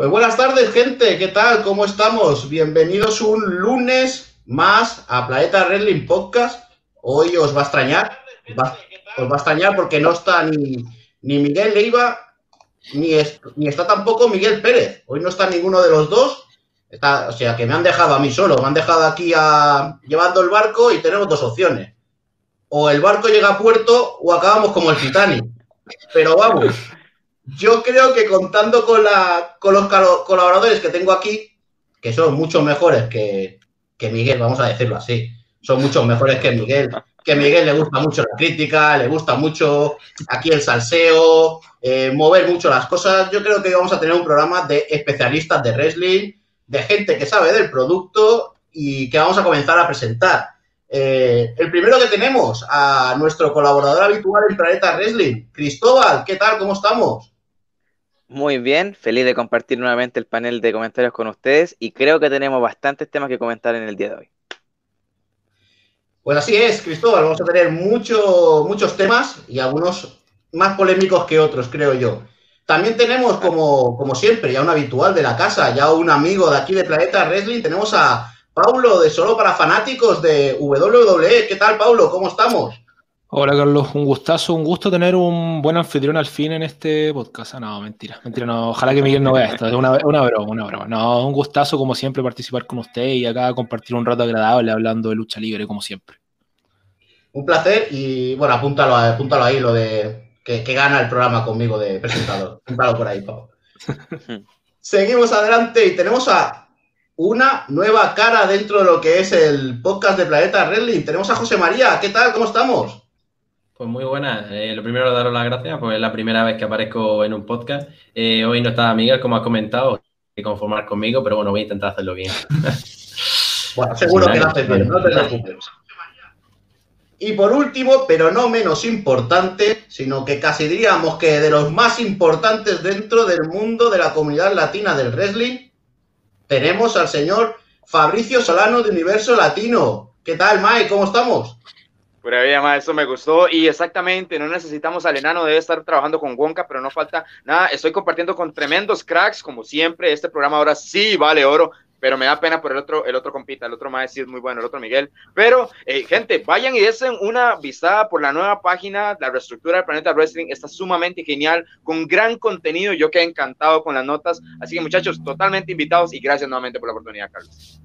Pues buenas tardes, gente. ¿Qué tal? ¿Cómo estamos? Bienvenidos un lunes más a Planeta Wrestling Podcast. Hoy os va a extrañar. Os va a extrañar porque no está ni, ni Miguel Leiva ni, ni está tampoco Miguel Pérez. Hoy no está ninguno de los dos. Está, o sea, que me han dejado a mí solo. Me han dejado aquí a, llevando el barco y tenemos dos opciones. O el barco llega a puerto o acabamos como el Titanic. Pero vamos, yo creo que contando con, los colaboradores que tengo aquí, que son mucho mejores que, Miguel, vamos a decirlo así, son muchos mejores que Miguel, que Miguel le gusta mucho la crítica, le gusta mucho aquí el salseo, eh, mover mucho las cosas. Yo creo que vamos a tener un programa de especialistas de wrestling, de gente que sabe del producto y que vamos a comenzar a presentar. Eh, el primero que tenemos a nuestro colaborador habitual en Planeta Wrestling, Cristóbal, ¿qué tal? ¿Cómo estamos? Muy bien, feliz de compartir nuevamente el panel de comentarios con ustedes y creo que tenemos bastantes temas que comentar en el día de hoy. Pues así es, Cristóbal, vamos a tener mucho, muchos temas y algunos más polémicos que otros, creo yo. También tenemos, como, como siempre, ya un habitual de la casa, ya un amigo de aquí de Planeta Wrestling, tenemos a Paulo de Solo para Fanáticos de WWE. ¿Qué tal, Paulo? ¿Cómo estamos? Hola Carlos, un gustazo, un gusto tener un buen anfitrión al fin en este podcast. Ah, no, mentira, mentira, no, ojalá que Miguel no vea esto, es una, broma, una broma. No, un gustazo como siempre participar con usted y acá compartir un rato agradable hablando de lucha libre como siempre. Un placer y bueno, apúntalo, apúntalo ahí lo de que, gana el programa conmigo de presentador. apúntalo por ahí, Pau. Seguimos adelante y tenemos a una nueva cara dentro de lo que es el podcast de Planeta Wrestling. Tenemos a José María, ¿qué tal? ¿Cómo estamos? Pues muy buenas. Eh, lo primero, daros las gracias, pues es la primera vez que aparezco en un podcast. Eh, hoy no está Miguel, como has comentado, que conformar conmigo, pero bueno, voy a intentar hacerlo bien. bueno, seguro que lo haces bien, no te preocupes. Y por último, pero no menos importante, sino que casi diríamos que de los más importantes dentro del mundo de la comunidad latina del wrestling, tenemos al señor Fabricio Solano de Universo Latino. ¿Qué tal, Mike? ¿Cómo estamos? Vida, más eso me gustó. Y exactamente, no necesitamos al enano, debe estar trabajando con Wonka, pero no falta nada. Estoy compartiendo con tremendos cracks, como siempre. Este programa ahora sí vale oro, pero me da pena por el otro, el otro compita, el otro más sí es muy bueno, el otro Miguel. Pero, eh, gente, vayan y desen una vistada por la nueva página, la reestructura del Planeta Wrestling. Está sumamente genial, con gran contenido. Yo quedé encantado con las notas. Así que, muchachos, totalmente invitados y gracias nuevamente por la oportunidad, Carlos.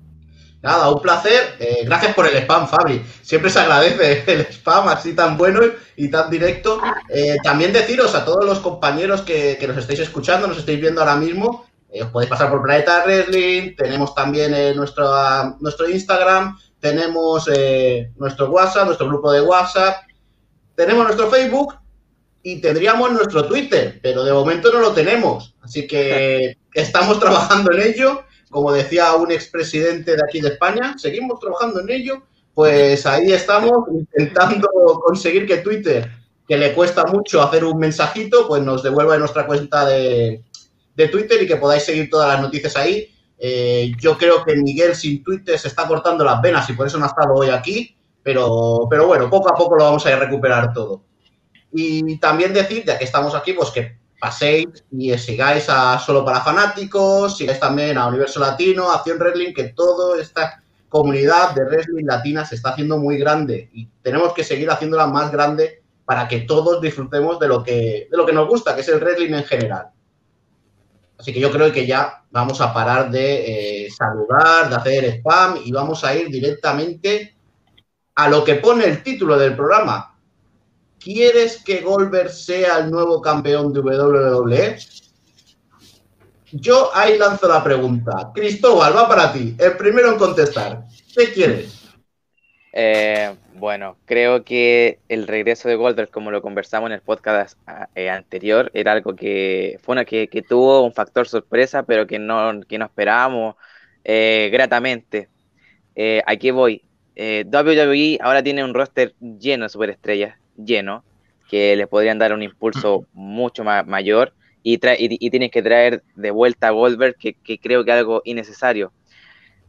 Nada, un placer. Eh, gracias por el spam, Fabri. Siempre se agradece el spam así tan bueno y tan directo. Eh, también deciros a todos los compañeros que, nos estáis escuchando, nos estáis viendo ahora mismo, eh, os podéis pasar por Planeta Wrestling, tenemos también nuestro, nuestro Instagram, tenemos nuestro WhatsApp, nuestro grupo de WhatsApp, tenemos nuestro Facebook y tendríamos nuestro Twitter, pero de momento no lo tenemos. Así que estamos trabajando en ello como decía un expresidente de aquí de España, seguimos trabajando en ello, pues ahí estamos intentando conseguir que Twitter, que le cuesta mucho hacer un mensajito, pues nos devuelva en nuestra cuenta de, Twitter y que podáis seguir todas las noticias ahí. Eh, yo creo que Miguel sin Twitter se está cortando las venas y por eso no ha estado hoy aquí, pero, pero bueno, poco a poco lo vamos a recuperar todo. Y también decir, ya que estamos aquí, pues que paséis y sigáis a Solo para Fanáticos, sigáis también a Universo Latino, Acción Wrestling, que toda esta comunidad de wrestling latina se está haciendo muy grande y tenemos que seguir haciéndola más grande para que todos disfrutemos de lo que, de lo que nos gusta, que es el wrestling en general. Así que yo creo que ya vamos a parar de eh, saludar, de hacer spam y vamos a ir directamente a lo que pone el título del programa, ¿Quieres que Goldberg sea el nuevo campeón de WWE? Yo ahí lanzo la pregunta. Cristóbal, va para ti. El primero en contestar. ¿Qué quieres? Eh, bueno, creo que el regreso de Goldberg, como lo conversamos en el podcast eh, anterior, era algo que fue una que, tuvo un factor sorpresa, pero que no, que no esperábamos eh, gratamente. aquí voy. WWE ahora tiene un roster lleno de superestrellas lleno, que les podrían dar un impulso mucho más, mayor y, y, tienen que traer de vuelta a Goldberg, que, creo que es algo innecesario.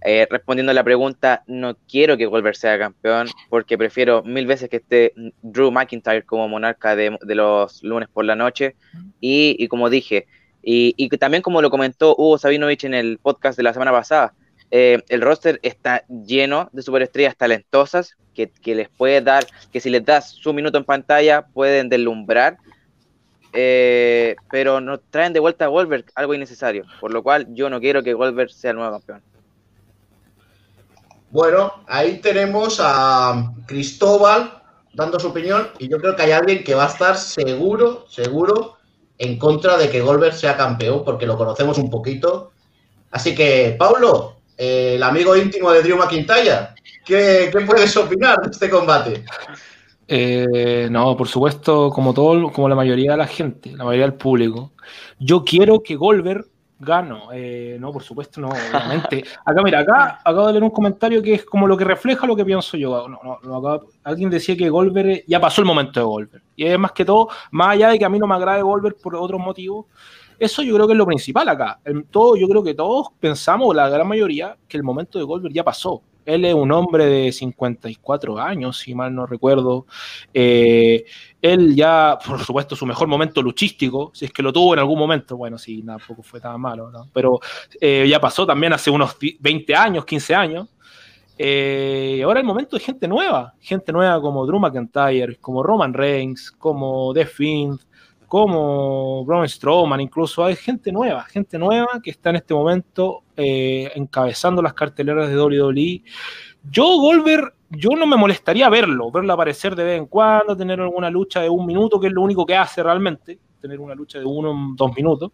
Eh, respondiendo a la pregunta, no quiero que Goldberg sea campeón porque prefiero mil veces que esté Drew McIntyre como monarca de, los lunes por la noche y, como dije, Y, y también como lo comentó Hugo Sabinovich en el podcast de la semana pasada, eh, el roster está lleno de superestrellas talentosas que, les puede dar, que si les das su minuto en pantalla pueden deslumbrar, eh, pero nos traen de vuelta a Goldberg algo innecesario, por lo cual yo no quiero que Goldberg sea el nuevo campeón. Bueno, ahí tenemos a Cristóbal dando su opinión y yo creo que hay alguien que va a estar seguro, seguro en contra de que Goldberg sea campeón porque lo conocemos un poquito. Así que, Pablo, eh, el amigo íntimo de Drew McIntyre, ¿qué, qué puedes opinar de este combate? Eh, no, por supuesto, como todo, como la mayoría de la gente, la mayoría del público, yo quiero que Goldberg gano. Eh, no, por supuesto, no, obviamente. Acá, mira, acá acabo de leer un comentario que es como lo que refleja lo que pienso yo. No, no, no acá, alguien decía que Goldberg ya pasó el momento de Goldberg. Y es más que todo, más allá de que a mí no me agrade Goldberg por otros motivos, eso yo creo que es lo principal acá. Todo, yo creo que todos pensamos, la gran mayoría, que el momento de Goldberg ya pasó. Él es un hombre de 54 años, si mal no recuerdo. Eh, él ya, por supuesto, su mejor momento luchístico, si es que lo tuvo en algún momento, bueno, sí, tampoco fue tan malo, pero eh, ya pasó también hace unos 20 años, 15 años. Eh, ahora el momento de gente nueva, gente nueva como Drew McIntyre, como Roman Reigns, como The Fiend, como Braun Strowman, incluso hay gente nueva, gente nueva que está en este momento eh, encabezando las carteleras de WWE. Yo, Goldberg, yo no me molestaría verlo, verlo aparecer de vez en cuando, tener alguna lucha de un minuto, que es lo único que hace realmente tener una lucha de uno, dos minutos,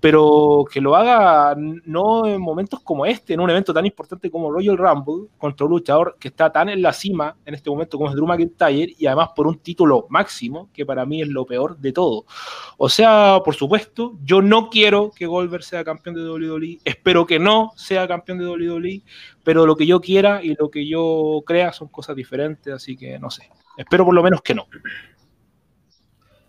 pero que lo haga no en momentos como este, en un evento tan importante como Royal Rumble, contra un luchador que está tan en la cima en este momento como es Drew McIntyre, y además por un título máximo, que para mí es lo peor de todo. O sea, por supuesto, yo no quiero que Goldberg sea campeón de WWE, espero que no sea campeón de WWE, pero lo que yo quiera y lo que yo crea son cosas diferentes, así que no sé. Espero por lo menos que no.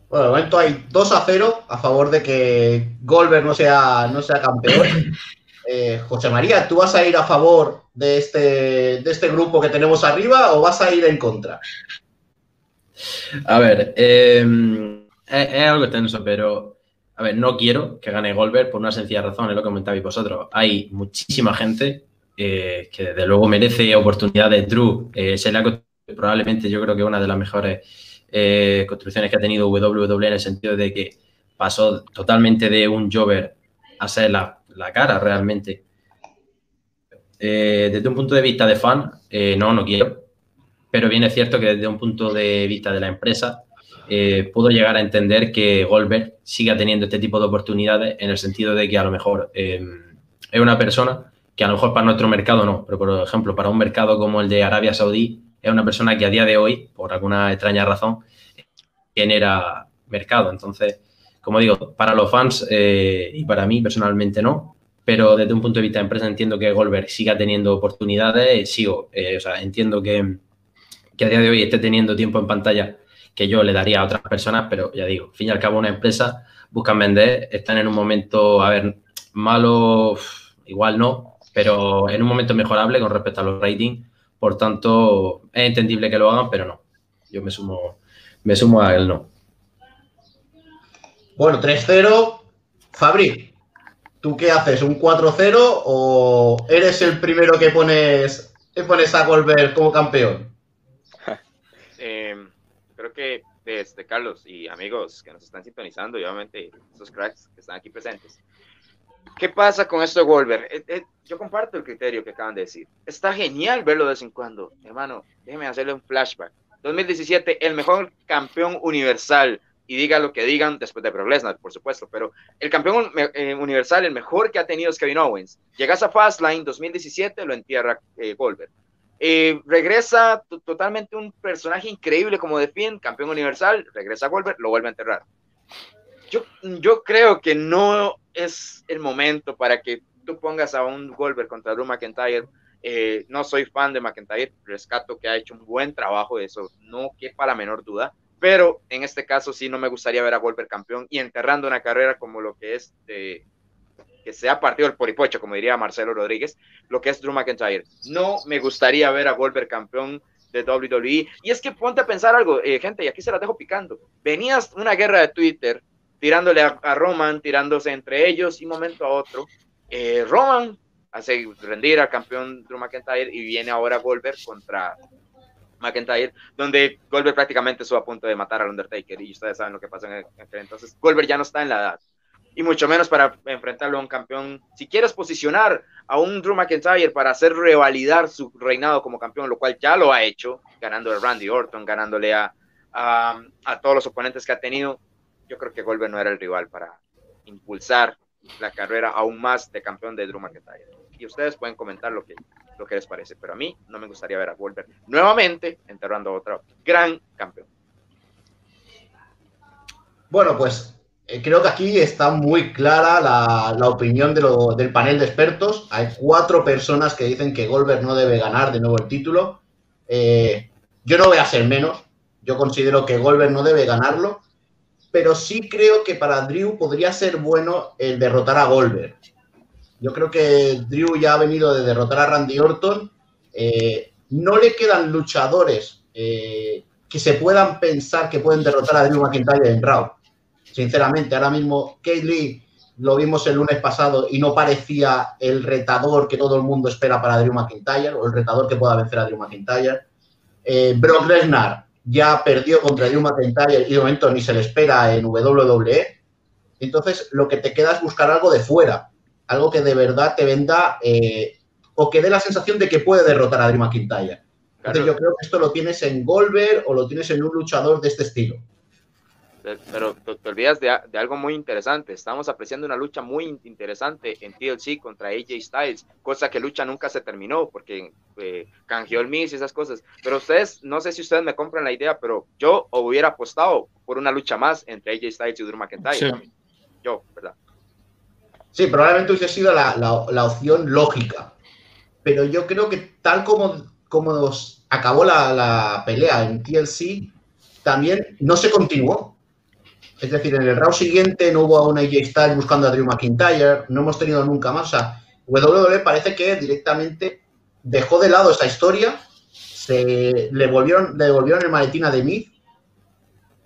Bueno, de momento hay 2 a 0 a favor de que Goldberg no sea, no sea campeón. Eh, José María, ¿tú vas a ir a favor de este, de este grupo que tenemos arriba o vas a ir en contra? A ver, eh, es, es, algo tenso, pero a ver, no quiero que gane Goldberg por una sencilla razón, es lo que comentabais vosotros. Hay muchísima gente eh, que desde luego merece oportunidades. Drew se le ha probablemente yo creo que una de las mejores eh, construcciones que ha tenido WWE en el sentido de que pasó totalmente de un Jover a ser la, la cara realmente. Eh, desde un punto de vista de fan, eh, no, no quiero. Pero bien cierto que desde un punto de vista de la empresa, eh, puedo llegar a entender que Goldberg siga teniendo este tipo de oportunidades en el sentido de que a lo mejor es una persona que a lo mejor para nuestro mercado no, pero por ejemplo para un mercado como el de Arabia Saudí es una persona que a día de hoy, por alguna extraña razón, genera mercado. Entonces, como digo, para los fans eh, y para mí personalmente no, pero desde un punto de vista de empresa entiendo que Goldberg siga teniendo oportunidades, sigo, eh, o sea, entiendo que, que, a día de hoy esté teniendo tiempo en pantalla que yo le daría a otras personas, pero ya digo, al fin y al cabo una empresa buscan vender, están en un momento, a ver, malo, igual no, pero en un momento mejorable con respecto a los ratings por tanto, es entendible que lo hagan, pero no. Yo me sumo, me sumo a él no. Bueno, 3-0. Fabri, ¿tú qué haces? ¿Un 4-0 o eres el primero que pones, que pones a Goldberg como campeón? eh, creo que desde Carlos y amigos que nos están sintonizando y obviamente esos cracks que están aquí presentes, ¿Qué pasa con esto de Goldberg? Eh, eh, yo comparto el criterio que acaban de decir. Está genial verlo de vez en cuando. Hermano, déjeme hacerle un flashback. 2017, el mejor campeón universal. Y diga lo que digan después de Brock Lesnar, por supuesto. Pero el campeón eh, universal, el mejor que ha tenido es Kevin Owens. Llegas a Fastlane 2017, lo entierra Goldberg. Regresa totalmente un personaje increíble como The campeón universal. Regresa Goldberg, lo vuelve a enterrar. Yo, creo que no es el momento para que tú pongas a un Goldberg contra Drew McIntyre. Eh, no soy fan de McIntyre, rescato que ha hecho un buen trabajo, eso no quepa la menor duda, pero en este caso sí no me gustaría ver a Goldberg campeón y enterrando una carrera como lo que es de, que sea partido el poripocho, como diría Marcelo Rodríguez, lo que es Drew McIntyre. No me gustaría ver a Goldberg campeón de WWE. Y es que ponte a pensar algo, eh, gente, y aquí se la dejo picando. Venías una guerra de Twitter tirándole a, Roman, tirándose entre ellos y momento a otro. Eh, Roman hace rendir al campeón Drew McIntyre y viene ahora Goldberg contra McIntyre, donde Goldberg prácticamente estuvo a punto de matar al Undertaker y ustedes saben lo que pasó en aquel entonces. Goldberg ya no está en la edad y mucho menos para enfrentarlo a un campeón. Si quieres posicionar a un Drew McIntyre para hacer revalidar su reinado como campeón, lo cual ya lo ha hecho, ganando a Randy Orton, ganándole a, a todos los oponentes que ha tenido, yo creo que Goldberg no era el rival para impulsar la carrera aún más de campeón de Drew McIntyre. Y ustedes pueden comentar lo que, lo que les parece, pero a mí no me gustaría ver a Goldberg nuevamente enterrando a otro gran campeón. Bueno, pues eh, creo que aquí está muy clara la, opinión del panel de expertos. Hay cuatro personas que dicen que Goldberg no debe ganar de nuevo el título. Eh, yo no voy a ser menos. Yo considero que Goldberg no debe ganarlo. Pero sí creo que para Drew podría ser bueno el derrotar a Goldberg. Yo creo que Drew ya ha venido de derrotar a Randy Orton. Eh, no le quedan luchadores que se puedan pensar que pueden derrotar a Drew McIntyre en Raw sinceramente, ahora mismo Kate Lee lo vimos el lunes pasado y no parecía el retador que todo el mundo espera para Drew McIntyre o el retador que pueda vencer a Drew McIntyre. Eh, Brock Lesnar ya perdió contra Drew McIntyre y de momento ni se le espera en WWE. Entonces, lo que te queda es buscar algo de fuera, algo que de verdad te venda eh, o que dé la sensación de que puede derrotar a Drew McIntyre. Entonces, yo creo que esto lo tienes en Goldberg o lo tienes en un luchador de este estilo pero te, olvidas de, algo muy interesante. Estamos apreciando una lucha muy interesante en TLC contra AJ Styles, cosa que lucha nunca se terminó porque eh, canjeó el Miz y esas cosas. Pero ustedes, no sé si ustedes me compran la idea, pero yo hubiera apostado por una lucha más entre AJ Styles y Drew McIntyre. Yo, ¿verdad? Sí, probablemente hubiese sido la, la, opción lógica. Pero yo creo que tal como, como acabó la, la pelea en TLC, también no se continuó es decir, en el round siguiente no hubo a un AJ Styles buscando a Drew McIntyre, no hemos tenido nunca más. O sea, WWE parece que directamente dejó de lado esa historia, se le volvieron, le devolvieron el maletín a The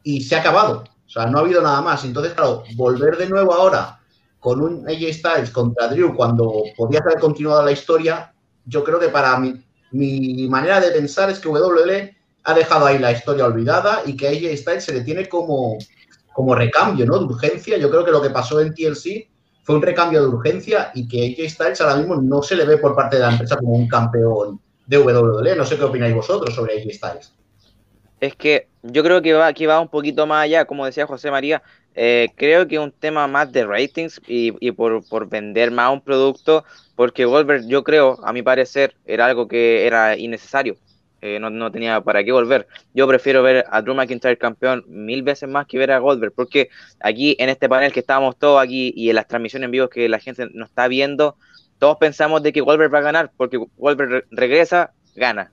y se ha acabado. O sea, no ha habido nada más. Entonces, claro, volver de nuevo ahora con un AJ Styles contra Drew cuando podía haber continuado la historia, yo creo que para mí, mi manera de pensar es que WWE ha dejado ahí la historia olvidada y que a AJ Styles se le tiene como como recambio, ¿no? De urgencia. Yo creo que lo que pasó en TLC fue un recambio de urgencia y que AJ Styles ahora mismo no se le ve por parte de la empresa como un campeón de WWE. No sé qué opináis vosotros sobre AJ Styles. Es que yo creo que va, aquí va un poquito más allá, como decía José María. Eh, creo que es un tema más de ratings y, por, por, vender más un producto, porque Goldberg, yo creo, a mi parecer, era algo que era innecesario. Eh, no, tenía para qué volver. Yo prefiero ver a Drew McIntyre campeón mil veces más que ver a Goldberg, porque aquí en este panel que estábamos todos aquí y en las transmisiones en vivo que la gente nos está viendo, todos pensamos de que Goldberg va a ganar, porque Goldberg regresa, gana.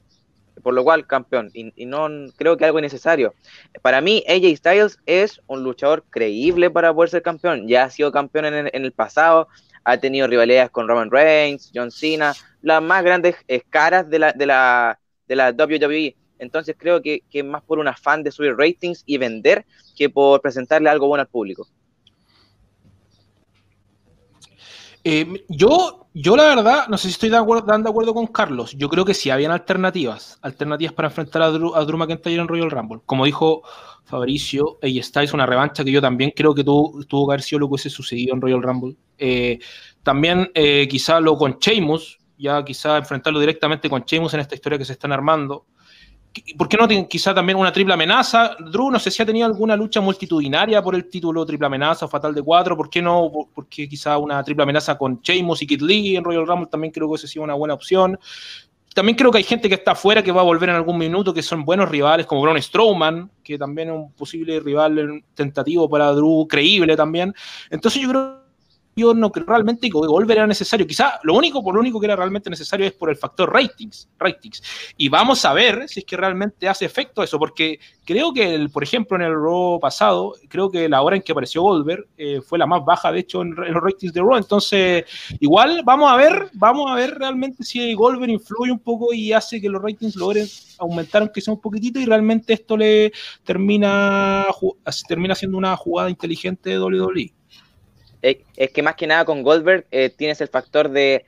Por lo cual, campeón. Y, no creo que algo innecesario. Para mí, AJ Styles es un luchador creíble para poder ser campeón. Ya ha sido campeón en el, pasado, ha tenido rivalidades con Roman Reigns, John Cena, las más grandes caras de la, de la de la WWE. Entonces creo que, que más por un afán de subir ratings y vender que por presentarle algo bueno al público. Eh, yo, yo la verdad, no sé si estoy de acuerdo, dando acuerdo con Carlos. Yo creo que sí habían alternativas, alternativas para enfrentar a Drew, a Drew McIntyre en Royal Rumble. Como dijo Fabricio, y está es una revancha que yo también creo que tuvo, tuvo que haber sido lo que hubiese sucedido en Royal Rumble. Eh, también eh, quizá lo con Sheamus, ya quizá enfrentarlo directamente con Sheamus en esta historia que se están armando. ¿Por qué no quizá también una triple amenaza? Drew, no sé si ha tenido alguna lucha multitudinaria por el título triple amenaza o fatal de cuatro. ¿Por qué no? Porque quizá una triple amenaza con Sheamus y Kid Lee en Royal Rumble también creo que esa sería una buena opción. También creo que hay gente que está afuera que va a volver en algún minuto, que son buenos rivales, como Braun Strowman, que también es un posible rival tentativo para Drew, creíble también. Entonces yo creo yo no creo realmente que Goldberg era necesario. Quizá lo único, por lo único que era realmente necesario es por el factor ratings, ratings. Y vamos a ver si es que realmente hace efecto eso, porque creo que, el, por ejemplo, en el Raw pasado, creo que la hora en que apareció Goldberg eh, fue la más baja, de hecho, en, los ratings de Raw. Entonces, igual vamos a ver, vamos a ver realmente si Goldberg influye un poco y hace que los ratings logren aumentar aunque sea un poquitito y realmente esto le termina, termina siendo una jugada inteligente de WWE es, que más que nada con Goldberg eh, tienes el factor de,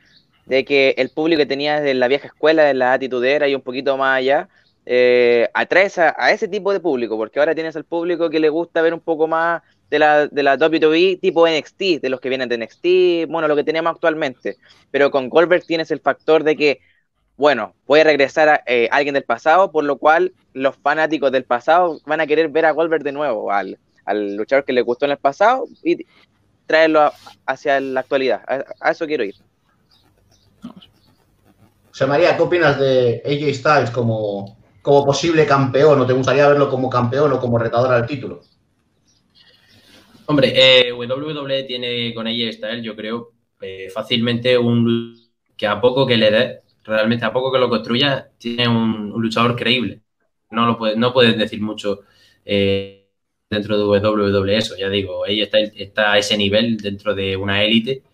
que el público que tenías de la vieja escuela, de la atitudera y un poquito más allá, eh, a, ese tipo de público, porque ahora tienes al público que le gusta ver un poco más de la, de la WWE tipo NXT, de los que vienen de NXT, bueno, lo que tenemos actualmente. Pero con Goldberg tienes el factor de que, bueno, puede regresar a eh, alguien del pasado, por lo cual los fanáticos del pasado van a querer ver a Goldberg de nuevo, al, al luchador que le gustó en el pasado, y traerlo hacia la actualidad. A, eso quiero ir. José María, ¿qué opinas de AJ Styles como, como posible campeón? ¿O te gustaría verlo como campeón o como retador al título? Hombre, eh, WWE tiene con AJ Styles, yo creo, eh, fácilmente un que a poco que le dé, realmente a poco que lo construya, tiene un, luchador creíble. No lo puede, no puedes decir mucho. Eh, dentro de WWE eso, ya digo, ella está, a ese nivel dentro de una élite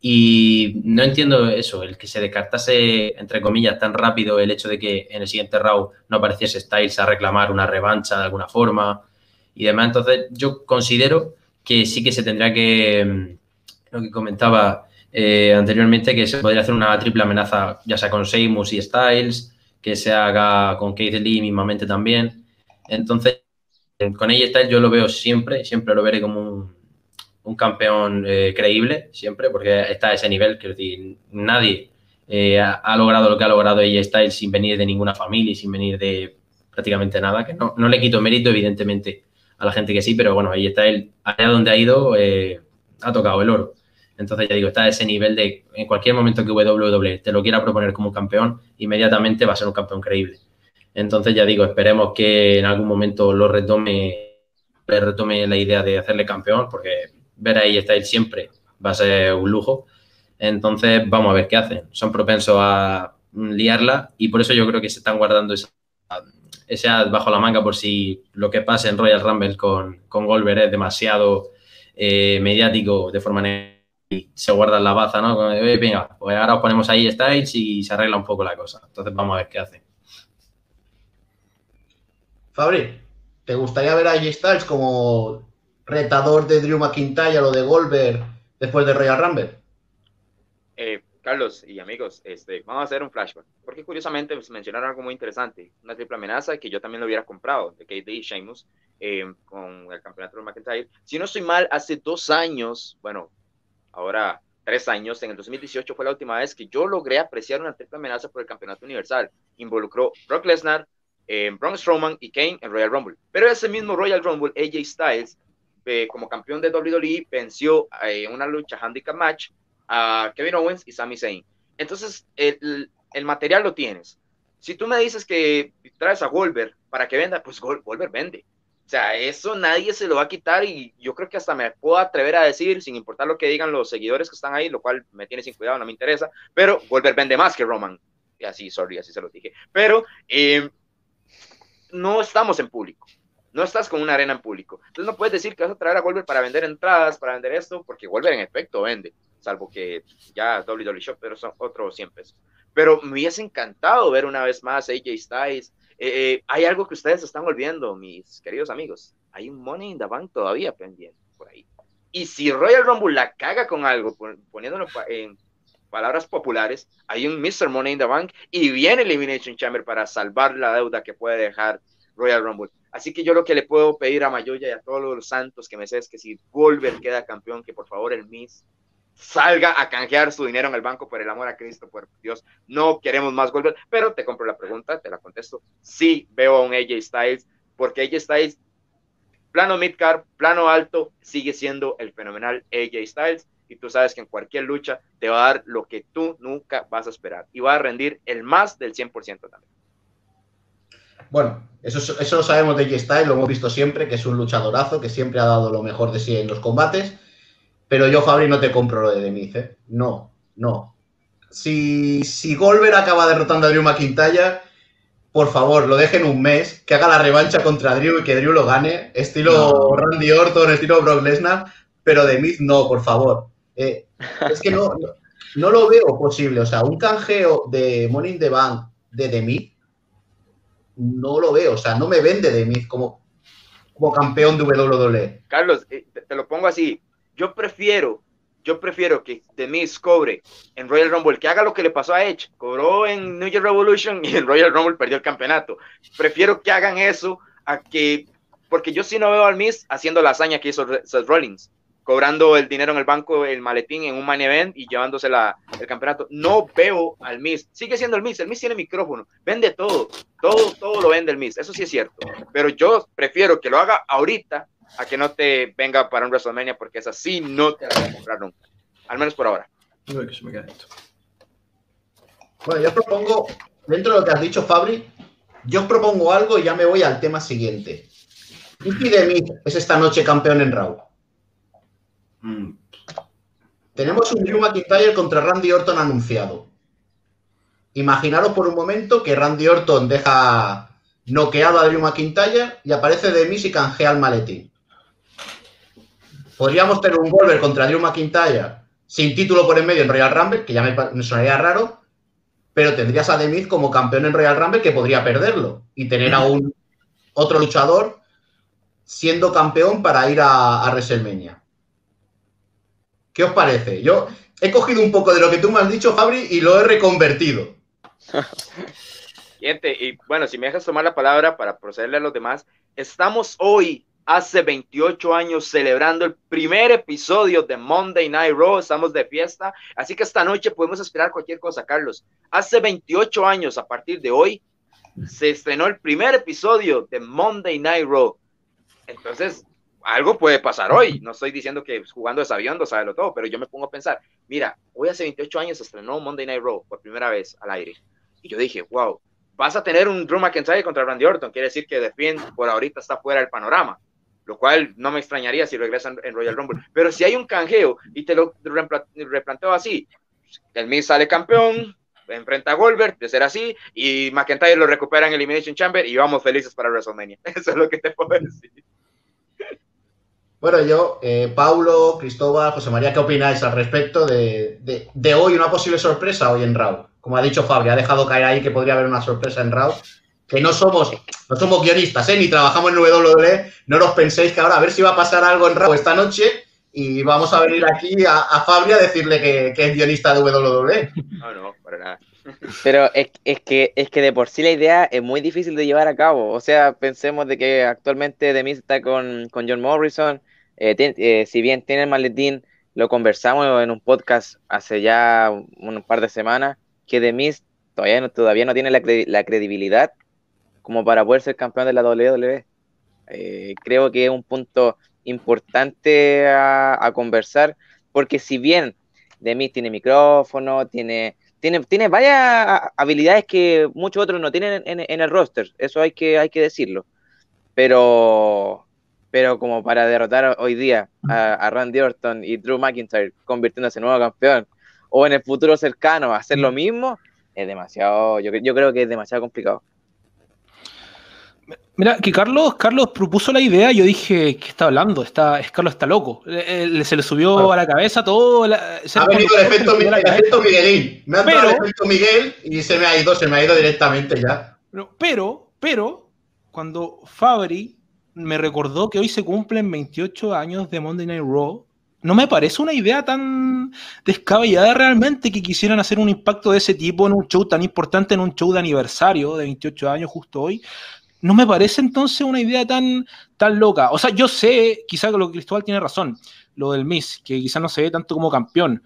y no entiendo eso, el que se descartase, entre comillas, tan rápido el hecho de que en el siguiente round no apareciese Styles a reclamar una revancha de alguna forma y demás. Entonces, yo considero que sí que se tendría que, mm, lo que comentaba eh, anteriormente, que se podría hacer una triple amenaza, ya sea con Seymour y Styles, que se haga con Keith Lee mismamente también. Entonces, con ella está, yo lo veo siempre, siempre lo veré como un, campeón eh, creíble, siempre, porque está a ese nivel, quiero nadie eh, ha, logrado lo que ha logrado ella está sin venir de ninguna familia y sin venir de prácticamente nada, que no, le quito mérito, evidentemente, a la gente que sí, pero bueno, ahí está él, allá donde ha ido, eh, ha tocado el oro. Entonces, ya digo, está a ese nivel de en cualquier momento que WWE te lo quiera proponer como campeón, inmediatamente va a ser un campeón creíble. Entonces, ya digo, esperemos que en algún momento lo retome, le retome la idea de hacerle campeón, porque ver ahí está él siempre va a ser un lujo. Entonces, vamos a ver qué hacen. Son propensos a liarla y por eso yo creo que se están guardando esa, esa bajo la manga por si lo que pasa en Royal Rumble con, con Goldberg es demasiado eh, mediático de forma y se guarda la baza, ¿no? venga, pues ahora os ponemos ahí Styles y se arregla un poco la cosa. Entonces vamos a ver qué hacen. Fabri, ¿te gustaría ver a AJ Styles como retador de Drew McIntyre o de Goldberg después de Royal Rumble? Eh, Carlos y amigos, este, vamos a hacer un flashback. Porque curiosamente pues, mencionaron algo muy interesante. Una triple amenaza que yo también lo hubiera comprado de KD y Sheamus eh, con el campeonato de McIntyre. Si no estoy mal, hace dos años, bueno, ahora tres años, en el 2018 fue la última vez que yo logré apreciar una triple amenaza por el campeonato universal. Involucró Brock Lesnar, eh, Braun Strowman y Kane en Royal Rumble. Pero ese mismo Royal Rumble, AJ Styles, eh, como campeón de WWE, venció en una lucha handicap match a Kevin Owens y Sami Zayn. Entonces, el, material lo tienes. Si tú me dices que traes a Goldberg para que venda, pues Goldberg vende. O sea, eso nadie se lo va a quitar y yo creo que hasta me puedo atrever a decir, sin importar lo que digan los seguidores que están ahí, lo cual me tiene sin cuidado, no me interesa, pero Goldberg vende más que Roman. Así, sorry, así se lo dije. Pero eh, no estamos en público. No estás con una arena en público. Entonces no puedes decir que vas a traer a Goldberg para vender entradas, para vender esto, porque Goldberg en efecto vende, salvo que ya WWE Shop, pero son otros 100 pesos. Pero me hubiese encantado ver una vez más AJ Styles. Eh, eh, hay algo que ustedes están olvidando, mis queridos amigos. Hay un Money in the Bank todavía pendiente por ahí. Y si Royal Rumble la caga con algo, poniéndolo en palabras populares, hay un Mr. Money in the Bank y viene Elimination Chamber para salvar la deuda que puede dejar Royal Rumble. Así que yo lo que le puedo pedir a Mayoya y a todos los santos que me sé es que si Goldberg queda campeón, que por favor el Miss salga a canjear su dinero en el banco por el amor a Cristo, por Dios, no queremos más Goldberg, pero te compro la pregunta, te la contesto, sí veo a un AJ Styles, porque AJ Styles, plano midcard, plano alto, sigue siendo el fenomenal AJ Styles, y tú sabes que en cualquier lucha te va a dar lo que tú nunca vas a esperar y va a rendir el más del 100% también. Bueno, eso, eso lo sabemos de G-Style, lo hemos visto siempre, que es un luchadorazo, que siempre ha dado lo mejor de sí en los combates. Pero yo, Fabri, no te compro lo de Demiz, ¿eh? No, no. Si, si Goldberg acaba derrotando a Drew McIntyre, por favor, lo dejen un mes, que haga la revancha contra Drew y que Drew lo gane, estilo Randy Orton, estilo Brock Lesnar, pero Demiz no, por favor. Eh, es que no, no, lo veo posible. O sea, un canjeo de Money in the Bank de Demiz, no lo veo. O sea, no me vende Demiz como, como campeón de WWE. Carlos, eh, te lo pongo así. Yo prefiero, yo prefiero que Demis cobre en Royal Rumble, que haga lo que le pasó a Edge, cobró en New Year Revolution y en Royal Rumble perdió el campeonato. Prefiero que hagan eso a que, porque yo sí no veo al Miz haciendo la hazaña que hizo Seth Rollins, cobrando el dinero en el banco, el maletín en un money event y llevándose la, el campeonato. No veo al Miz, sigue siendo el Miz, el Miz tiene micrófono, vende todo, todo, todo lo vende el Miz, eso sí es cierto, pero yo prefiero que lo haga ahorita a que no te venga para un WrestleMania porque es así, no te la voy a comprar nunca. Al menos por ahora. Bueno, yo propongo, dentro de lo que has dicho, Fabri, yo propongo algo y ya me voy al tema siguiente. Mickey de es esta noche campeón en Raw. Mm. Tenemos un Drew McIntyre contra Randy Orton anunciado. Imaginaros por un momento que Randy Orton deja noqueado a Drew McIntyre y aparece de y canjea el maletín. Podríamos tener un Wolver contra Drew McIntyre sin título por en medio en Royal Rumble, que ya me, sonaría raro, pero tendrías a Demiz como campeón en Royal Rumble que podría perderlo y tener a un otro luchador siendo campeón para ir a, a WrestleMania. ¿Qué os parece? Yo he cogido un poco de lo que tú me has dicho, Fabri, y lo he reconvertido. Gente, y bueno, si me dejas tomar la palabra para procederle a los demás, estamos hoy hace 28 años celebrando el primer episodio de Monday Night Raw. Estamos de fiesta, así que esta noche podemos esperar cualquier cosa, Carlos. Hace 28 años, a partir de hoy, se estrenó el primer episodio de Monday Night Raw. Entonces, algo puede pasar hoy. No estoy diciendo que jugando es avión, lo todo, pero yo me pongo a pensar, mira, hoy hace 28 años se estrenó Monday Night Raw por primera vez al aire. Y yo dije, wow, vas a tener un Drew McIntyre contra Randy Orton. Quiere decir que The por ahorita está fuera del panorama lo cual no me extrañaría si regresan en Royal Rumble. Pero si hay un canjeo y te lo replanteo así, el Miz sale campeón, enfrenta a Goldberg, de ser así, y McIntyre lo recupera en Elimination Chamber y vamos felices para WrestleMania. Eso es lo que te puedo decir. Bueno, yo, eh, Paulo, Cristóbal, José María, ¿qué opináis al respecto de, de, hoy, una posible sorpresa hoy en Raw? Como ha dicho Fabio, ha dejado caer ahí que podría haber una sorpresa en Raw que no somos, no somos guionistas, ¿eh? ni trabajamos en WWE, no os penséis que ahora a ver si va a pasar algo en Raw esta noche y vamos a venir aquí a, a Fabio a decirle que, es guionista de WWE. No, no, para nada. Pero es, que, es que de por sí la idea es muy difícil de llevar a cabo. O sea, pensemos de que actualmente Demis está con, John Morrison. Eh, eh, si bien tiene el maletín, lo conversamos en un podcast hace ya un, par de semanas, que todavía no, todavía no tiene la, credibilidad como para poder ser campeón de la WWE. Eh, creo que es un punto importante a, conversar, porque si bien Demis tiene micrófono, tiene, tiene, tiene varias habilidades que muchos otros no tienen en, el roster, eso hay que, hay que decirlo. Pero, pero como para derrotar hoy día a, Randy Orton y Drew McIntyre convirtiéndose en nuevo campeón, o en el futuro cercano hacer lo mismo, es demasiado, yo, yo creo que es demasiado complicado. Mira, que Carlos, Carlos propuso la idea, yo dije, ¿qué está hablando? Está, es Carlos está loco. se le subió a la cabeza todo. ha venido el efecto, Miguelín. Me ha dado el efecto Miguel y se me ha ido, se me ha ido directamente ya. Pero, pero, cuando Fabri me recordó que hoy se cumplen 28 años de Monday Night Raw, no me parece una idea tan descabellada realmente que quisieran hacer un impacto de ese tipo en un show tan importante, en un show de aniversario de 28 años justo hoy no me parece entonces una idea tan, tan loca. O sea, yo sé, quizá que lo que Cristóbal tiene razón, lo del Miss, que quizá no se ve tanto como campeón.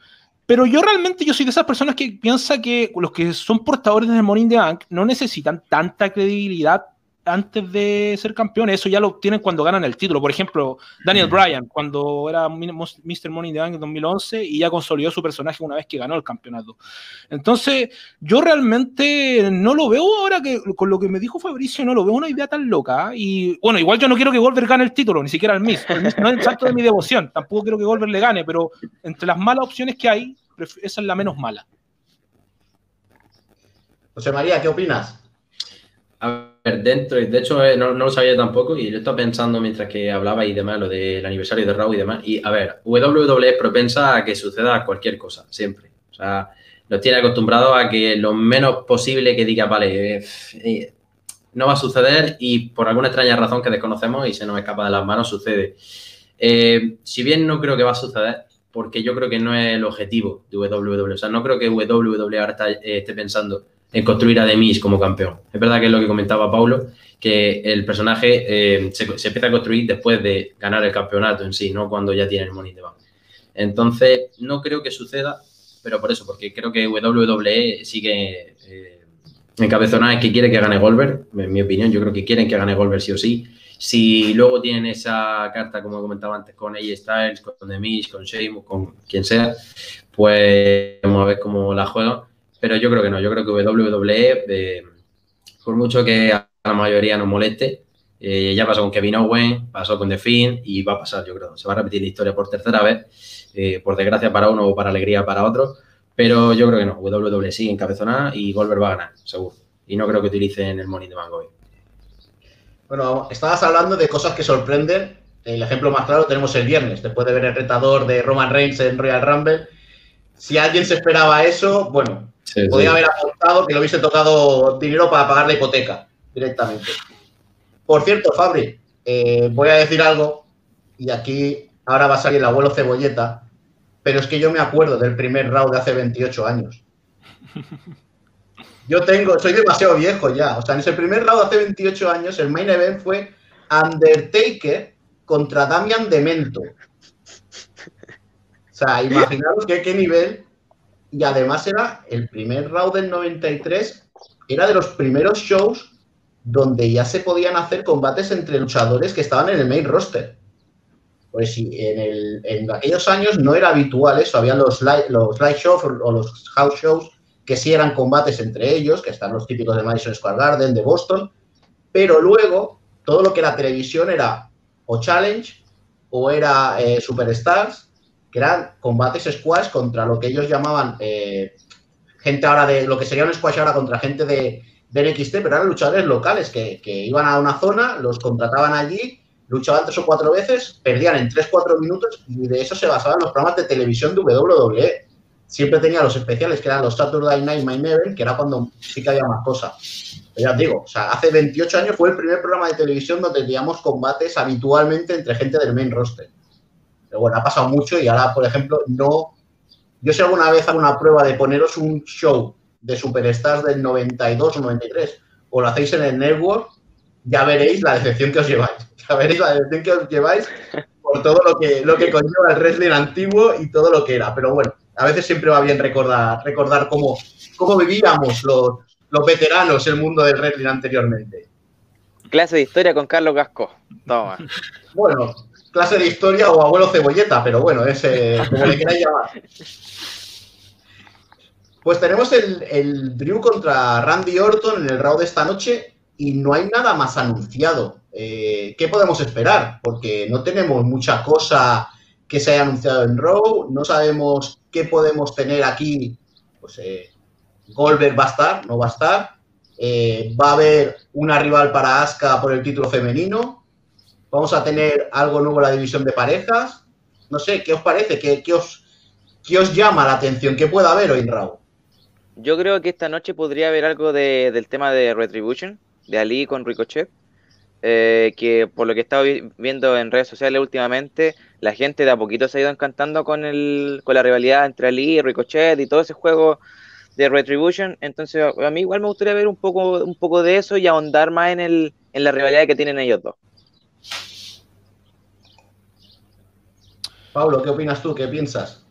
Pero yo realmente, yo soy de esas personas que piensa que los que son portadores del Morning the Bank no necesitan tanta credibilidad antes de ser campeón, eso ya lo obtienen cuando ganan el título. Por ejemplo, Daniel Bryan, cuando era Mr. Money in the Bank en 2011 y ya consolidó su personaje una vez que ganó el campeonato. Entonces, yo realmente no lo veo ahora que con lo que me dijo Fabricio, no lo veo una idea tan loca. Y bueno, igual yo no quiero que Wolver gane el título, ni siquiera el Miss. no es el salto de mi devoción, tampoco quiero que Wolver le gane, pero entre las malas opciones que hay, esa es la menos mala. José María, ¿qué opinas? A dentro, de hecho eh, no, lo sabía tampoco y yo estaba pensando mientras que hablaba y demás, lo del aniversario de Raw y demás. Y a ver, WWE es propensa a que suceda cualquier cosa, siempre. O sea, nos tiene acostumbrados a que lo menos posible que diga, vale, eh, eh, no va a suceder y por alguna extraña razón que desconocemos y se nos escapa de las manos, sucede. si bien no creo que va a suceder, porque yo creo que no es el objetivo de WWE. O sea, no creo que WWE ahora esté pensando en construir a Demis como campeón. Es verdad que es lo que comentaba Paulo, que el personaje eh, se, empieza a construir después de ganar el campeonato en sí, no cuando ya tiene el Money de Entonces, no creo que suceda, pero por eso, porque creo que WWE sigue eh, encabezonada en que quiere que gane Goldberg, en mi opinión, yo creo que quieren que gane Goldberg sí o sí. Si luego tienen esa carta, como comentaba antes, con AJ Styles, con Demis, con Sheamus, con quien sea, pues vamos a ver cómo la juegan pero yo creo que no, yo creo que WWE, eh, por mucho que a la mayoría nos moleste, eh, ya pasó con Kevin Owen, pasó con The Finn y va a pasar, yo creo. Se va a repetir la historia por tercera vez, eh, por desgracia para uno o para alegría para otro, pero yo creo que no. WWE sigue encabezonada y Goldberg va a ganar, seguro. Y no creo que utilicen el Money de Mango hoy. Bueno, estabas hablando de cosas que sorprenden. El ejemplo más claro tenemos el viernes, después de ver el retador de Roman Reigns en Royal Rumble. Si alguien se esperaba eso, bueno, Podría haber aportado que le hubiese tocado dinero para pagar la hipoteca directamente. Por cierto, Fabri, eh, voy a decir algo y aquí ahora va a salir el abuelo cebolleta, pero es que yo me acuerdo del primer round de hace 28 años. Yo tengo, soy demasiado viejo ya. O sea, en ese primer round de hace 28 años, el main event fue Undertaker contra Damian Demento. O sea, imaginaros que qué nivel y además era el primer round del 93, era de los primeros shows donde ya se podían hacer combates entre luchadores que estaban en el main roster. Pues sí, en, en aquellos años no era habitual eso, había los live, los live shows o los house shows que sí eran combates entre ellos, que están los típicos de Madison Square Garden, de Boston, pero luego todo lo que era televisión era o Challenge o era eh, Superstars que eran combates squash contra lo que ellos llamaban eh, gente ahora de lo que sería un squash ahora contra gente de, de NXT, pero eran luchadores locales que, iban a una zona, los contrataban allí, luchaban tres o cuatro veces, perdían en tres, cuatro minutos y de eso se basaban los programas de televisión de WWE. Siempre tenía los especiales que eran los Saturday Night Main Event, que era cuando sí que había más cosas. Ya os digo, o sea, hace 28 años fue el primer programa de televisión donde teníamos combates habitualmente entre gente del main roster. Pero bueno, ha pasado mucho y ahora, por ejemplo, no. Yo si alguna vez hago una prueba de poneros un show de Superstars del 92 o 93 o lo hacéis en el network, ya veréis la decepción que os lleváis. Ya veréis la decepción que os lleváis por todo lo que, lo que conlleva el wrestling antiguo y todo lo que era. Pero bueno, a veces siempre va bien recordar, recordar cómo, cómo vivíamos los, los veteranos el mundo del wrestling anteriormente. Clase de historia con Carlos Gasco. Toma. Bueno, clase de historia o abuelo cebolleta, pero bueno, es como le queráis llamar. Pues tenemos el, Drew contra Randy Orton en el round de esta noche y no hay nada más anunciado. Eh, ¿Qué podemos esperar? Porque no tenemos mucha cosa que se haya anunciado en Raw, no sabemos qué podemos tener aquí. Pues eh, Goldberg va a estar, no va a estar. Eh, va a haber una rival para Asuka por el título femenino. Vamos a tener algo nuevo en la división de parejas. No sé, ¿qué os parece? ¿Qué, os, os llama la atención? ¿Qué puede haber hoy en Raw? Yo creo que esta noche podría haber algo del tema de Retribution, de Ali con Ricochet. Eh, que por lo que he estado viendo en redes sociales últimamente, la gente de a poquito se ha ido encantando con, el, con la rivalidad entre Ali y Ricochet y todo ese juego de Retribution. Entonces, a mí igual me gustaría ver un poco, un poco de eso y ahondar más en, el, en la rivalidad que tienen ellos dos. Pablo, ¿qué opinas tú? ¿Qué piensas?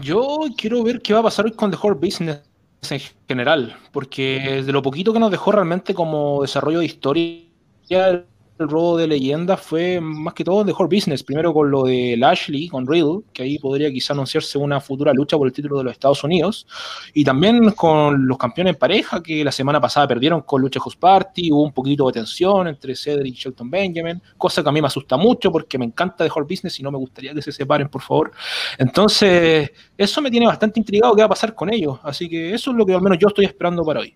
Yo quiero ver qué va a pasar hoy con The Whole Business en general, porque de lo poquito que nos dejó realmente como desarrollo de historia el robo de leyenda fue más que todo de Mejor Business. Primero con lo de Lashley, con Riddle, que ahí podría quizá anunciarse una futura lucha por el título de los Estados Unidos. Y también con los campeones en pareja, que la semana pasada perdieron con Lucha House Party. Hubo un poquito de tensión entre Cedric y Shelton Benjamin, cosa que a mí me asusta mucho porque me encanta Mejor Business y no me gustaría que se separen, por favor. Entonces, eso me tiene bastante intrigado qué va a pasar con ellos. Así que eso es lo que al menos yo estoy esperando para hoy.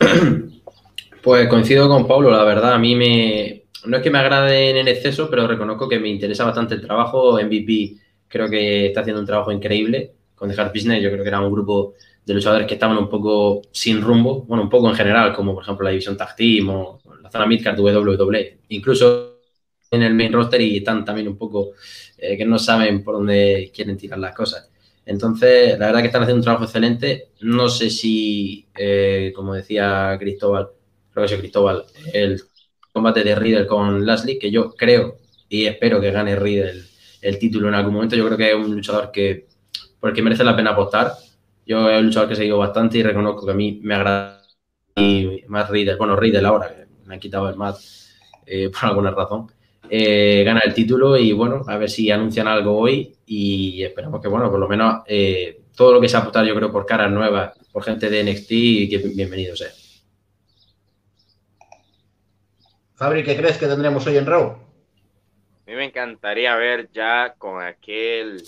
Pues coincido con Pablo, la verdad, a mí me... No es que me agraden en exceso, pero reconozco que me interesa bastante el trabajo. MVP creo que está haciendo un trabajo increíble con The Hard Business. Yo creo que era un grupo de luchadores que estaban un poco sin rumbo, bueno, un poco en general, como por ejemplo la división Tag o la zona Midcard WWE. Incluso en el main roster y están también un poco eh, que no saben por dónde quieren tirar las cosas. Entonces, la verdad que están haciendo un trabajo excelente. No sé si, eh, como decía Cristóbal, creo que es Cristóbal, el combate de Riddle con Lashley, que yo creo y espero que gane Riddle el título en algún momento. Yo creo que es un luchador que por el que merece la pena apostar. Yo es un luchador que he seguido bastante y reconozco que a mí me agrada y más Riddle, bueno, Riddle ahora, que me han quitado el mat eh, por alguna razón, eh, gana el título y bueno, a ver si anuncian algo hoy y esperamos que, bueno, por lo menos eh, todo lo que se apostar yo creo por caras nuevas, por gente de NXT, que bienvenido sea. Fabri, ¿qué crees que tendremos hoy en Raw? A mí me encantaría ver ya con aquel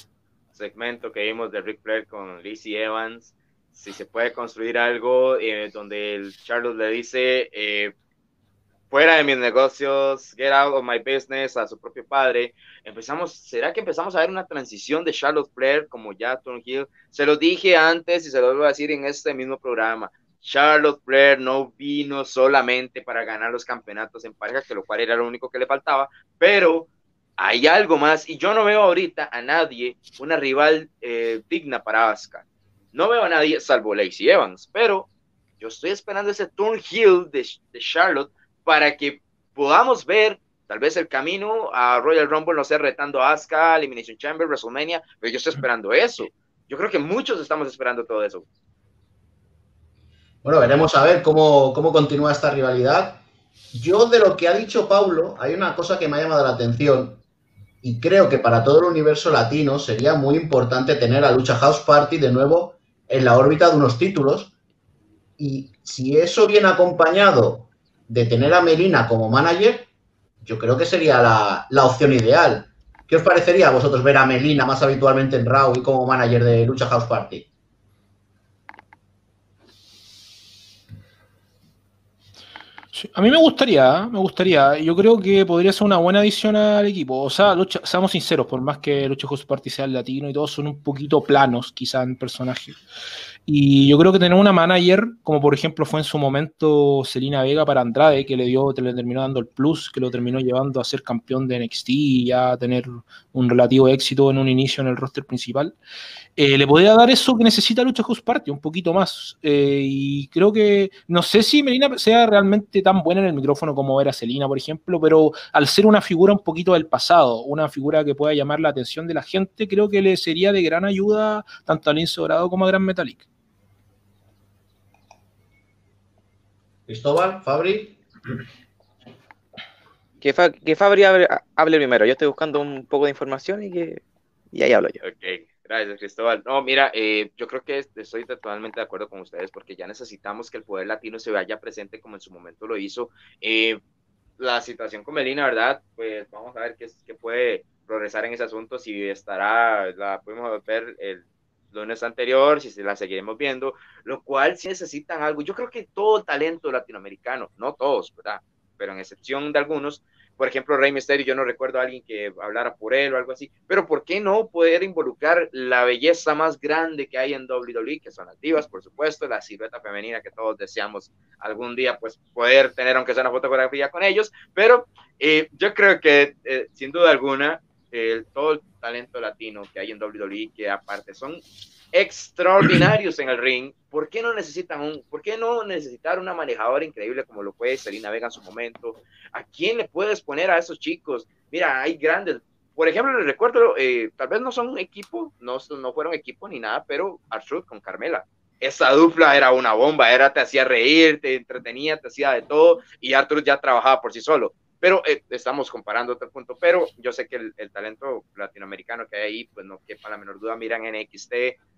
segmento que vimos de Rick Flair con Lizzie Evans, si se puede construir algo eh, donde el Charlotte le dice, eh, fuera de mis negocios, get out of my business a su propio padre. Empezamos, ¿será que empezamos a ver una transición de Charlotte Flair como ya Hill? Se lo dije antes y se lo voy a decir en este mismo programa. Charlotte Flair no vino solamente para ganar los campeonatos en pareja, que lo cual era lo único que le faltaba, pero hay algo más y yo no veo ahorita a nadie una rival eh, digna para Asuka. No veo a nadie salvo Lacey Evans, pero yo estoy esperando ese turn heel de, Charlotte para que podamos ver tal vez el camino a Royal Rumble, no sé, retando a Asuka, Elimination Chamber, WrestleMania, pero yo estoy esperando eso. Yo creo que muchos estamos esperando todo eso. Bueno, veremos a ver cómo, continúa esta rivalidad. Yo de lo que ha dicho Paulo, hay una cosa que me ha llamado la atención y creo que para todo el universo latino sería muy importante tener a Lucha House Party de nuevo en la órbita de unos títulos y si eso viene acompañado de tener a Melina como manager, yo creo que sería la, la opción ideal. ¿Qué os parecería a vosotros ver a Melina más habitualmente en Raw y como manager de Lucha House Party? A mí me gustaría, me gustaría. Yo creo que podría ser una buena adición al equipo. O sea, seamos sinceros, por más que Lucha House Party sea el latino y todos son un poquito planos, quizá en personaje. Y yo creo que tener una manager, como por ejemplo fue en su momento Celina Vega para Andrade, que le dio, le terminó dando el plus, que lo terminó llevando a ser campeón de NXT y a tener un relativo éxito en un inicio en el roster principal. Eh, le podría dar eso que necesita Lucha House Party, un poquito más. Eh, y creo que, no sé si Melina sea realmente tan buena en el micrófono como era Celina, por ejemplo, pero al ser una figura un poquito del pasado, una figura que pueda llamar la atención de la gente, creo que le sería de gran ayuda tanto a Lince Dorado como a Gran Metallic. Cristóbal, Fabri. Que, Fabri hable, primero. Yo estoy buscando un poco de información y que y ahí hablo yo. Gracias, Cristóbal. No, mira, eh, yo creo que estoy totalmente de acuerdo con ustedes porque ya necesitamos que el poder latino se vaya presente como en su momento lo hizo. Eh, la situación con Melina, ¿verdad? Pues vamos a ver qué, qué puede progresar en ese asunto, si estará, la podemos ver el lunes anterior, si se la seguiremos viendo, lo cual si necesitan algo. Yo creo que todo talento latinoamericano, no todos, ¿verdad? Pero en excepción de algunos, por ejemplo, Rey Mysterio, yo no recuerdo a alguien que hablara por él o algo así, pero ¿por qué no poder involucrar la belleza más grande que hay en WWE, que son las divas, por supuesto, la silueta femenina que todos deseamos algún día, pues poder tener, aunque sea una fotografía con ellos, pero eh, yo creo que eh, sin duda alguna, todo el talento latino que hay en WWE, que aparte son extraordinarios en el ring, ¿por qué no necesitan un, por qué no necesitar una manejadora increíble como lo puede Selina Vega en su momento? ¿A quién le puedes poner a esos chicos? Mira, hay grandes, por ejemplo, les recuerdo, eh, tal vez no son equipo, no, no fueron equipo ni nada, pero Arthur con Carmela. esa dupla era una bomba, era, te hacía reír, te entretenía, te hacía de todo, y Arthur ya trabajaba por sí solo. Pero eh, estamos comparando otro punto, pero yo sé que el, talento latinoamericano que hay ahí, pues no quepa la menor duda, miran NXT,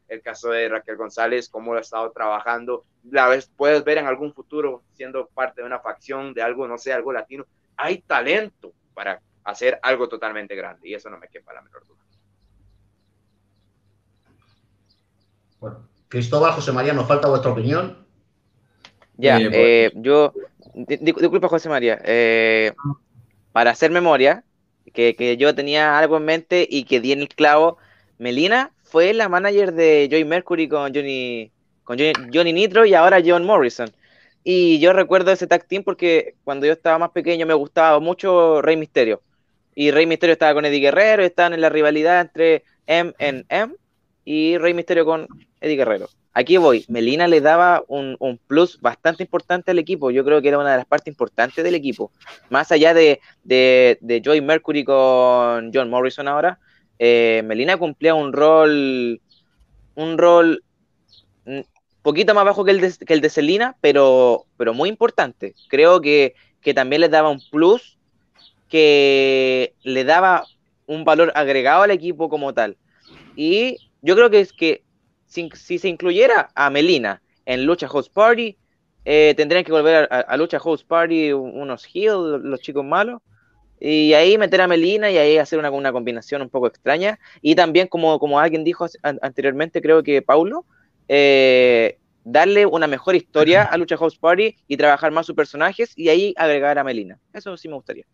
el caso de Raquel González, cómo lo ha estado trabajando, la vez puedes ver en algún futuro siendo parte de una facción, de algo, no sé, algo latino, hay talento para hacer algo totalmente grande, y eso no me quepa la menor duda. Bueno, Cristóbal, José María, nos falta vuestra opinión. Ya, eh, eh, yo, disculpa José María, eh, para hacer memoria, que, yo tenía algo en mente y que di en el clavo, Melina fue la manager de Joy Mercury con Johnny, con Johnny, Nitro y ahora John Morrison. Y yo recuerdo ese tag team porque cuando yo estaba más pequeño me gustaba mucho Rey Misterio. Y Rey Misterio estaba con Eddie Guerrero, estaban en la rivalidad entre M y Rey Misterio con Eddie Guerrero. Aquí voy, Melina le daba un, plus bastante importante al equipo, yo creo que era una de las partes importantes del equipo, más allá de, de, Joy Mercury con John Morrison ahora, eh, Melina cumplía un rol, un rol poquito más bajo que el de, que el de Selina, pero, pero muy importante. Creo que, que también le daba un plus que le daba un valor agregado al equipo como tal. Y yo creo que es que si, se incluyera a Melina en Lucha Host Party, eh, tendrían que volver a, Lucha Host Party unos heels, los chicos malos, y ahí meter a Melina y ahí hacer una, una combinación un poco extraña. Y también, como, como alguien dijo anteriormente, creo que Paulo, eh, darle una mejor historia a Lucha House Party y trabajar más sus personajes y ahí agregar a Melina. Eso sí me gustaría.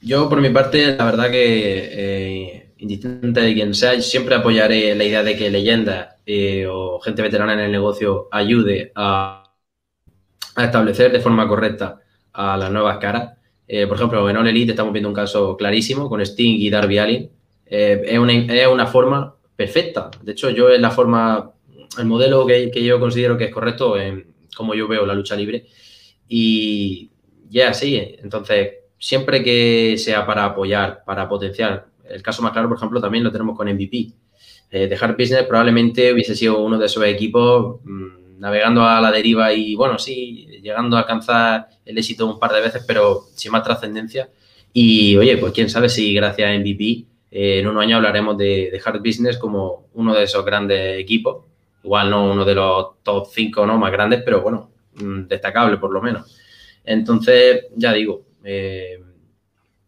Yo, por mi parte, la verdad que eh, indistintamente de quien sea, siempre apoyaré la idea de que leyenda eh, o gente veterana en el negocio ayude a, establecer de forma correcta a las nuevas caras. Eh, por ejemplo, en All Elite estamos viendo un caso clarísimo con Sting y Darby Allin. Eh, es, una, es, una, forma perfecta. De hecho, yo es la forma, el modelo que, yo considero que es correcto en cómo yo veo la lucha libre. Y ya sí, entonces, siempre que sea para apoyar, para potenciar el caso más claro, por ejemplo, también lo tenemos con MVP. Eh, The Hard Business probablemente hubiese sido uno de esos equipos mm, navegando a la deriva y, bueno, sí, llegando a alcanzar el éxito un par de veces, pero sin más trascendencia. Y, oye, pues quién sabe si gracias a MVP eh, en un año hablaremos de, de, Hard Business como uno de esos grandes equipos. Igual no uno de los top 5 ¿no? más grandes, pero bueno, mm, destacable por lo menos. Entonces, ya digo, eh,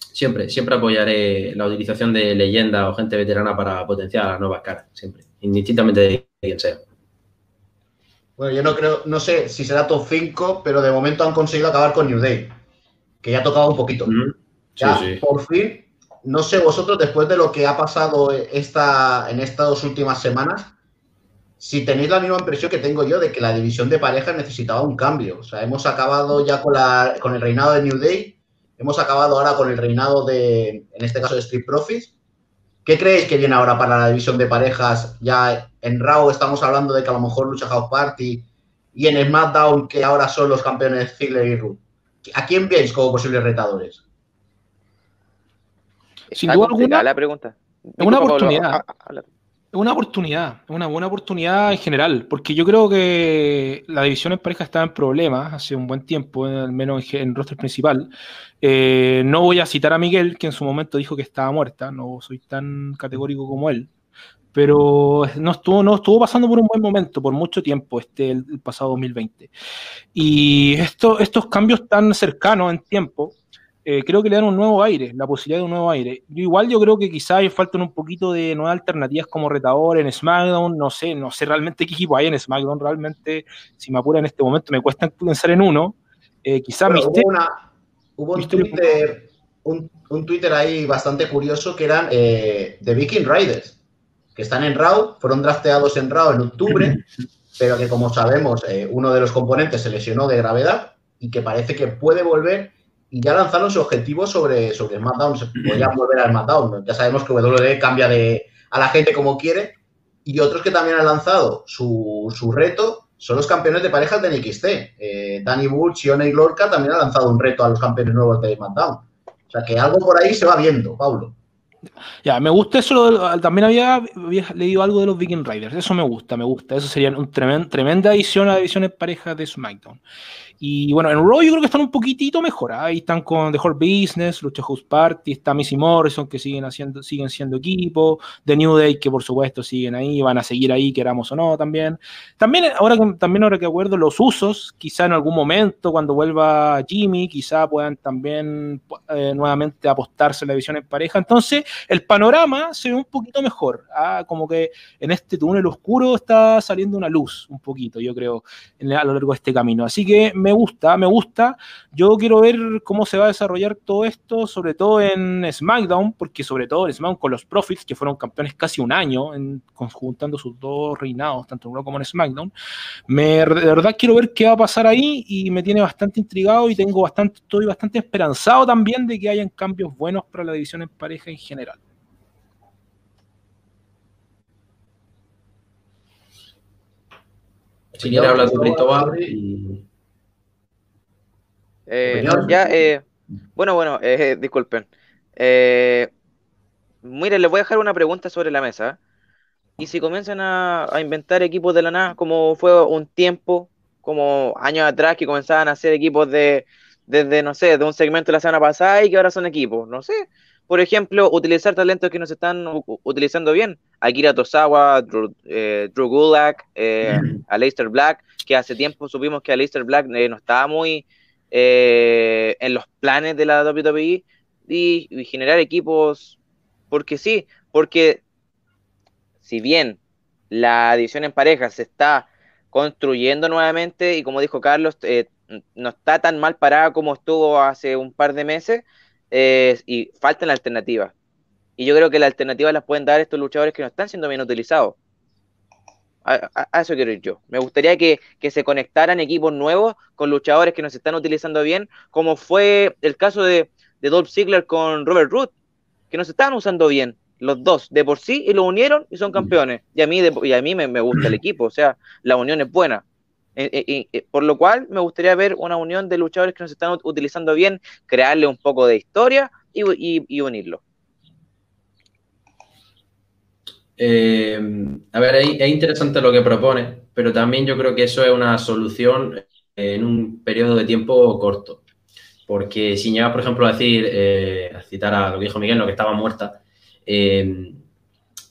siempre, siempre apoyaré la utilización de leyenda o gente veterana para potenciar a las nuevas caras, siempre, indistintamente de quién sea. Bueno, yo no creo, no sé si será top 5, pero de momento han conseguido acabar con New Day, que ya ha tocado un poquito. ya, por fin, no sé vosotros, después de lo que ha pasado esta, en estas dos últimas semanas, si tenéis la misma impresión que tengo yo de que la división de parejas necesitaba un cambio. O sea, hemos acabado ya con, la, con el reinado de New Day Hemos acabado ahora con el reinado de, en este caso, de Street Profits. ¿Qué creéis que viene ahora para la división de parejas? Ya en Raw estamos hablando de que a lo mejor lucha House Party y en SmackDown que ahora son los campeones Ziggler y Root. ¿A quién veis como posibles retadores? Sin duda alguna, la pregunta. una oportunidad una oportunidad, una buena oportunidad en general, porque yo creo que la división en pareja estaba en problemas hace un buen tiempo, al menos en, el roster principal. Eh, no voy a citar a Miguel, que en su momento dijo que estaba muerta, no soy tan categórico como él, pero no estuvo, no estuvo pasando por un buen momento, por mucho tiempo, este el, pasado 2020. Y esto, estos cambios tan cercanos en tiempo eh, creo que le dan un nuevo aire, la posibilidad de un nuevo aire. Yo igual yo creo que quizás faltan un poquito de nuevas alternativas como retador en SmackDown, no sé, no sé realmente qué equipo hay en SmackDown, realmente, si me apura en este momento, me cuesta pensar en uno. Eh, quizás Hubo, un, Twitter, un, Twitter ahí bastante curioso que eran eh, The Viking Riders, que están en Raw, fueron drafteados en Raw en octubre, pero que como sabemos, eh, uno de los componentes se lesionó de gravedad y que parece que puede volver y ya lanzaron su objetivo sobre, sobre SmackDown. Se podrían volver a SmackDown. Ya sabemos que WWE cambia de, a la gente como quiere. Y otros que también han lanzado su, su reto son los campeones de parejas de NXT. Eh, Danny Burch y Oney Lorca también han lanzado un reto a los campeones nuevos de SmackDown. O sea que algo por ahí se va viendo, Pablo. Ya, me gusta eso. lo- también había, leído algo de los Viking Riders. Eso me gusta, me gusta. Eso sería una tremenda adición a la división en pareja de SmackDown. Y bueno, en Raw yo creo que están un poquitito mejor. ¿ah? Ahí están con The Hurt Business, Lucha House Party, está Missy Morrison, que siguen, haciendo, siguen siendo equipo. The New Day, que por supuesto siguen ahí, van a seguir ahí, queramos o no, también. También ahora, también ahora que acuerdo, los usos, quizá en algún momento, cuando vuelva Jimmy, quizá puedan también eh, nuevamente apostarse en la división en pareja. Entonces, el panorama se ve un poquito mejor. ¿ah? Como que en este túnel oscuro está saliendo una luz, un poquito, yo creo, en- a lo largo de este camino. Así que me gusta, me gusta. Yo quiero ver cómo se va a desarrollar todo esto, sobre todo en SmackDown, porque sobre todo en SmackDown con los Profits, que fueron campeones casi un año, en, conjuntando sus dos reinados, tanto en Raw como en SmackDown. Me, de verdad quiero ver qué va a pasar ahí y me tiene bastante intrigado y tengo bastante, estoy bastante esperanzado también de que hayan cambios buenos para la división en pareja en general. Si quieres hablar tú, Cristóbal. y- Eh, ya, eh, bueno, bueno, eh, disculpen. Eh, miren, les voy a dejar una pregunta sobre la mesa. Y si comienzan a, a inventar equipos de la nada, como fue un tiempo, como años atrás, que comenzaban a hacer equipos de, desde, no sé, de un segmento de la semana pasada y que ahora son equipos, no sé. Por ejemplo, utilizar talentos que no se están utilizando bien. Akira Tosawa, Drew, eh, Drew Gulak, eh, Aleister Black, que hace tiempo supimos que Aleister Black eh, no estaba muy eh, en los planes de la WWE y, y generar equipos, porque sí, porque si bien la división en pareja se está construyendo nuevamente y como dijo Carlos, eh, no está tan mal parada como estuvo hace un par de meses eh, y faltan alternativas. Y yo creo que las alternativas las pueden dar estos luchadores que no están siendo bien utilizados. A, eso quiero ir yo. Me gustaría que, que se conectaran equipos nuevos con luchadores que no se están utilizando bien, como fue el caso de, de Dolph Ziggler con Robert Root, que no se estaban usando bien los dos de por sí y lo unieron y son campeones. Y a mí, de- y a mí me, me gusta el equipo, o sea, la unión es buena. Eh, eh, eh, por lo cual me gustaría ver una unión de luchadores que no se están ut- utilizando bien, crearle un poco de historia y, y unirlo. Eh, a ver, es, es interesante lo que propone, pero también yo creo que eso es una solución en un periodo de tiempo corto. Porque si llegas, por ejemplo, a decir, eh, a citar a lo que dijo Miguel, lo que estaba muerta, eh,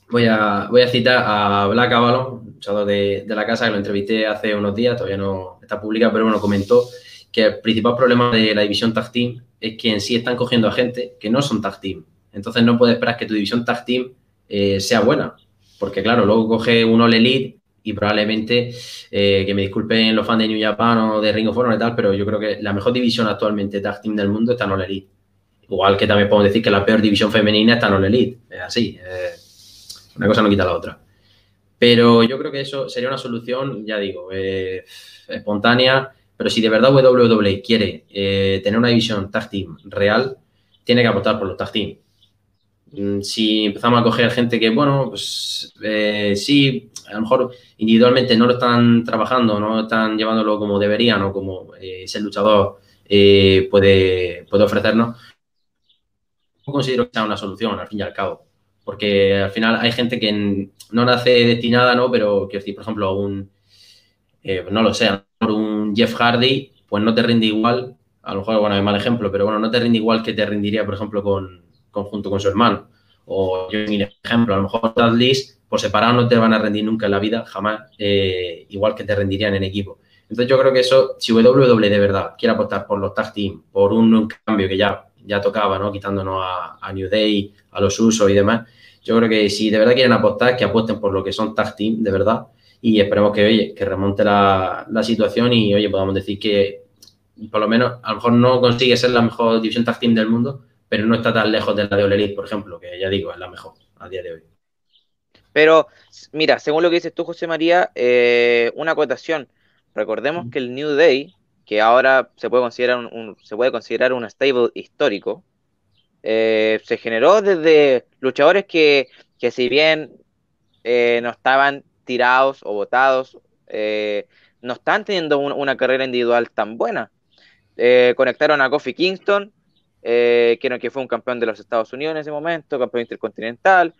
voy, a, voy a citar a Black Avalon, luchador de, de la casa, que lo entrevisté hace unos días, todavía no está publicado, pero bueno, comentó que el principal problema de la división tag team es que en sí están cogiendo a gente que no son tag team. Entonces no puedes esperar que tu división tag team eh, sea buena. Porque claro, luego coge un All Elite y probablemente, eh, que me disculpen los fans de New Japan o de Ring of Honor y tal, pero yo creo que la mejor división actualmente tag team del mundo está en All Elite. Igual que también podemos decir que la peor división femenina está en All Elite. Es así. una cosa no quita la otra. Pero yo creo que eso sería una solución, ya digo, eh, espontánea. Pero si de verdad WWE quiere tener una división tag team real, tiene que apostar por los tag team. Mm, Si empezamos a coger gente que, bueno, pues eh, sí, a lo mejor individualmente no lo están trabajando, no están llevándolo como deberían o como eh, ese luchador eh, puede, puede ofrecernos, no considero que sea una solución, al fin y al cabo. Porque al final hay gente que no nace destinada, ¿no? Pero, quiero decir, por ejemplo, un, eh, no lo sé, a un Jeff Hardy, pues no te rinde igual, a lo mejor, bueno, es mal ejemplo, pero bueno, no te rinde igual que te rendiría, por ejemplo, con, conjunto con su hermano. O yo, mi ejemplo, a lo mejor List, por separado no te van a rendir nunca en la vida, jamás, eh, igual que te rendirían en equipo. Entonces yo creo que eso, si WWE de verdad quiere apostar por los tag team, por un, cambio que ya, ya tocaba, ¿no? Quitándonos a, a New Day, a los usos y demás, yo creo que si de verdad quieren apostar, que apuesten por lo que son tag team, de verdad, y esperemos que, oye, que remonte la, la situación y, oye, podamos decir que por lo menos, a lo mejor no consigue ser la mejor división tag team del mundo, pero no está tan lejos de la de All Elite, por ejemplo, que ya digo, es la mejor a día de hoy. Pero, mira, según lo que dices tú, José María, eh, una acotación. Recordemos que el New Day, que ahora se puede considerar un, un- se puede considerar un stable histórico, eh, se generó desde luchadores que, que si bien eh, no estaban tirados o votados, no están teniendo un- una carrera individual tan buena. Conectaron a Kofi Kingston, eh, que, fue un campeón de los Estados Unidos en ese momento, campeón intercontinental.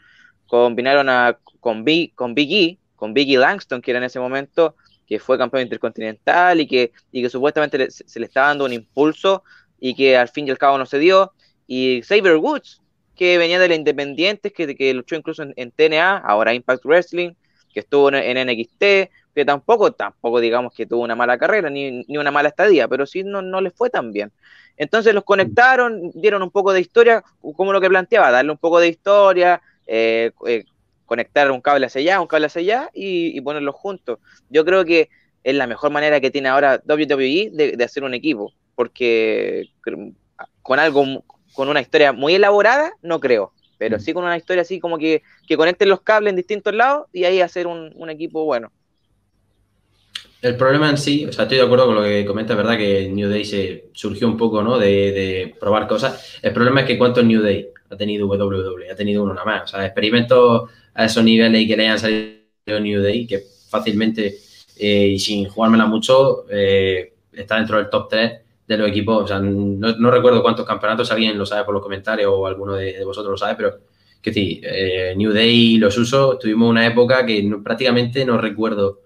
Combinaron a, con, Big, con Biggie, con Biggie Langston, que era en ese momento, que fue campeón intercontinental y que, y que supuestamente se le estaba dando un impulso y que al fin y al cabo no se dio. Y Saber Woods, que venía de la Independientes, que, que luchó incluso en, TNA, ahora Impact Wrestling, que estuvo en, NXT, que tampoco, tampoco digamos que tuvo una mala carrera ni, ni una mala estadía, pero sí no, no les fue tan bien. Entonces los conectaron, dieron un poco de historia, como lo que planteaba, darle un poco de historia, eh, eh, conectar un cable hacia allá, un cable hacia allá y, y, ponerlos juntos. Yo creo que es la mejor manera que tiene ahora WWE de, de hacer un equipo, porque con algo con una historia muy elaborada, no creo, pero mm. sí con una historia así como que, que conecten los cables en distintos lados y ahí hacer un, equipo bueno. El problema en sí, o sea, estoy de acuerdo con lo que comenta, verdad que New Day se surgió un poco, ¿no? De, probar cosas. El problema es que cuántos New Day ha tenido WWE, ha tenido uno nada más. O sea, experimentos a esos niveles y que le hayan salido New Day, que fácilmente eh, y sin jugármela mucho, eh, está dentro del top 3 de los equipos, o sea, no, recuerdo cuántos campeonatos, alguien lo sabe por los comentarios o alguno de, vosotros lo sabe, pero que sí, eh, New Day los usos, tuvimos una época que prácticamente no recuerdo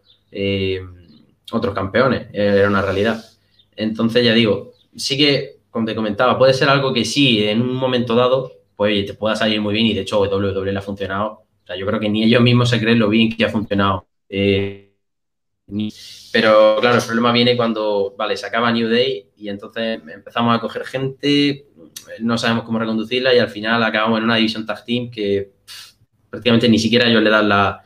otros campeones, era una realidad. Entonces, ya digo, sí que, como te comentaba, puede ser algo que sí, en un momento dado, pues te pueda salir muy bien y de hecho WWE le ha funcionado. O sea, yo creo que ni ellos mismos se creen lo bien que ha funcionado. Eh, pero claro, el problema viene cuando, vale, se acaba New Day y entonces empezamos a coger gente, no sabemos cómo reconducirla y al final acabamos en una división tag team que prácticamente ni siquiera ellos le dan la,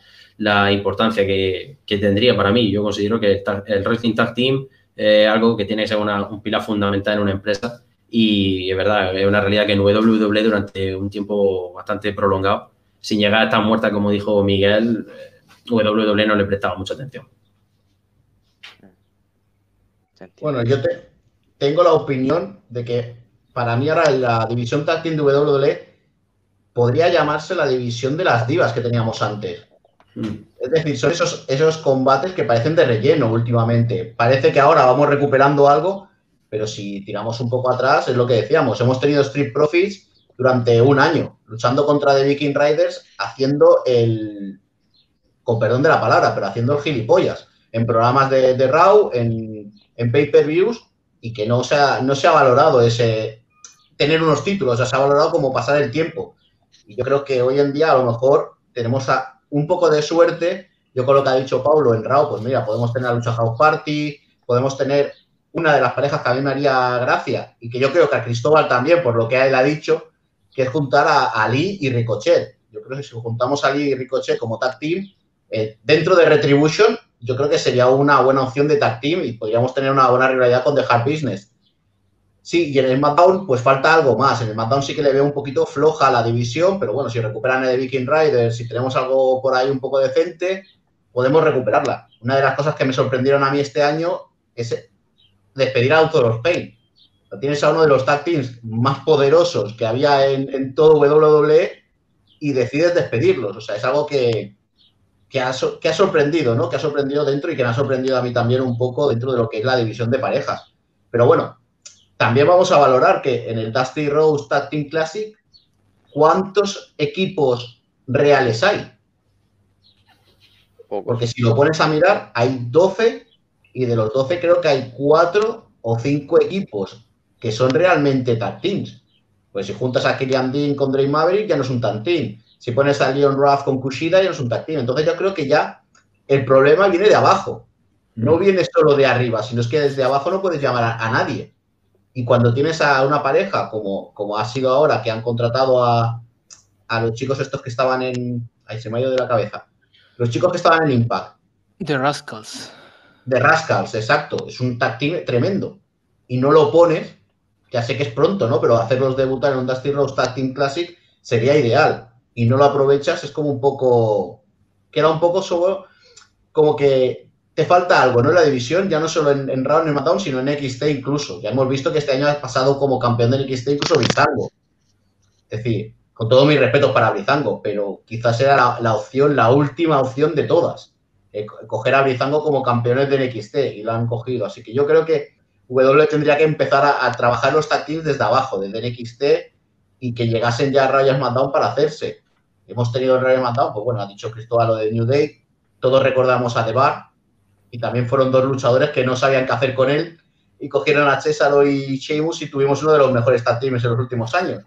importancia que, tendría para mí. Yo considero que el, el Wrestling Tag Team es algo que tiene que ser un pilar fundamental en una empresa y es verdad, es una realidad que en WWE durante un tiempo bastante prolongado, sin llegar a estar muerta como dijo Miguel, WWE no le prestaba mucha atención. Bueno, yo te, tengo la opinión de que para mí ahora la división tag de WWE podría llamarse la división de las divas que teníamos antes. Mm. Es decir, son esos, esos combates que parecen de relleno últimamente. Parece que ahora vamos recuperando algo, pero si tiramos un poco atrás, es lo que decíamos. Hemos tenido Street Profits durante un año, luchando contra The Viking Riders, haciendo el. con perdón de la palabra, pero haciendo el gilipollas. En programas de, de Raw, en en pay-per-views y que no se, ha, no se ha valorado ese tener unos títulos, o sea, se ha valorado como pasar el tiempo. Y yo creo que hoy en día a lo mejor tenemos un poco de suerte. Yo con lo que ha dicho Pablo en Raw, pues mira, podemos tener la lucha House Party, podemos tener una de las parejas que a mí me haría gracia y que yo creo que a Cristóbal también, por lo que él ha dicho, que es juntar a, Ali y Ricochet. Yo creo que si juntamos a Ali y Ricochet como tag team, eh, dentro de Retribution, yo creo que sería una buena opción de tag team y podríamos tener una buena rivalidad con The Hard Business. Sí, y en el SmackDown pues falta algo más. En el SmackDown sí que le veo un poquito floja la división, pero bueno, si recuperan el Viking Riders, si tenemos algo por ahí un poco decente, podemos recuperarla. Una de las cosas que me sorprendieron a mí este año es despedir a Author of Pain. Tienes a uno de los tag teams más poderosos que había en, en todo WWE y decides despedirlos. O sea, es algo que, que ha, sorprendido, ¿no? Que ha sorprendido dentro y que me ha sorprendido a mí también un poco dentro de lo que es la división de parejas. Pero bueno, también vamos a valorar que en el Dusty Rose Tag Team Classic, ¿cuántos equipos reales hay? Porque si lo pones a mirar, hay 12 y de los 12 creo que hay 4 o 5 equipos que son realmente tag teams. Pues si juntas a Killian Dean con Drake Maverick ya no es un tag team. Si pones a Leon Ruff con Kushida, ya no es un tag Entonces yo creo que ya el problema viene de abajo. No mm. viene solo de arriba, sino es que desde abajo no puedes llamar a, nadie. Y cuando tienes a una pareja, como, como ha sido ahora, que han contratado a, los chicos estos que estaban en... Ahí se me ha ido de la cabeza. Los chicos que estaban en Impact. The Rascals. The Rascals, exacto. Es un tag tremendo. Y no lo pones, ya sé que es pronto, ¿no? Pero hacerlos debutar en un Dusty Rose Tag Team Classic sería ideal y no lo aprovechas, es como un poco, queda un poco solo, como que te falta algo, ¿no? En la división, ya no solo en, en Raw en SmackDown, sino en XT incluso. Ya hemos visto que este año ha pasado como campeón del XT incluso Brizango. Es decir, con todo mi respeto para Brizango, pero quizás era la, opción, la última opción de todas. Eh, coger a Brizango como campeones del XT y lo han cogido. Así que yo creo que W tendría que empezar a, trabajar los tag desde abajo, desde NXT, y que llegasen ya a Royal SmackDown para hacerse. Hemos tenido el Royal SmackDown, pues bueno, ha dicho Cristóbal lo de New Day, todos recordamos a The Bar, y también fueron dos luchadores que no sabían qué hacer con él, y cogieron a César y Sheamus y tuvimos uno de los mejores tag en los últimos años.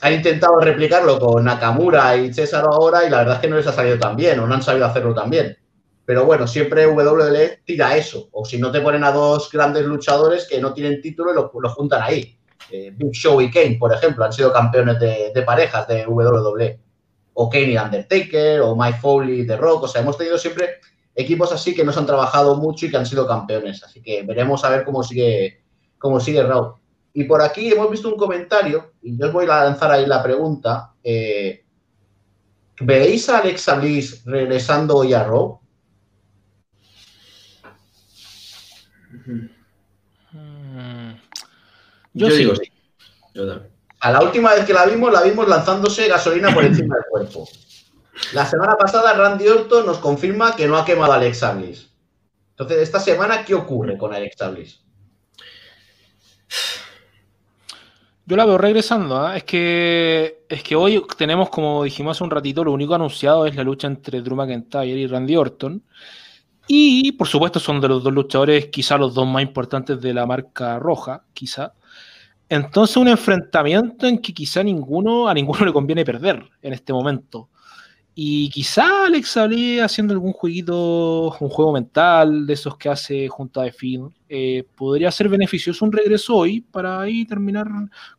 Han intentado replicarlo con Nakamura y César ahora y la verdad es que no les ha salido tan bien o no han sabido hacerlo tan bien. Pero bueno, siempre WWE tira eso. O si no te ponen a dos grandes luchadores que no tienen título y los juntan ahí. Eh, Big Show y Kane, por ejemplo, han sido campeones de, parejas de WWE. O Kane y Undertaker, o Mike Foley de Rock. O sea, hemos tenido siempre equipos así que nos han trabajado mucho y que han sido campeones. Así que veremos a ver cómo sigue, cómo sigue Raw. Y por aquí hemos visto un comentario, y yo os voy a lanzar ahí la pregunta. Eh, ¿Veis a Alexa Bliss regresando hoy a Raw? Mm. Yo, digo sí. A la última vez que la vimos, la vimos lanzándose gasolina por encima del cuerpo. La semana pasada, Randy Orton nos confirma que no ha quemado a Alexa Bliss. Entonces, esta semana, ¿qué ocurre con Alexa Bliss? Yo la veo regresando, ¿ah? es que es que hoy tenemos, como dijimos hace un ratito, lo único anunciado es la lucha entre Drew McIntyre y Randy Orton. Y por supuesto son de los dos luchadores quizá los dos más importantes de la marca roja, quizá. Entonces un enfrentamiento en que quizá ninguno, a ninguno le conviene perder en este momento. Y quizá Alex Sablé haciendo algún jueguito, un juego mental de esos que hace junto a Defin, eh, podría ser beneficioso un regreso hoy para ahí terminar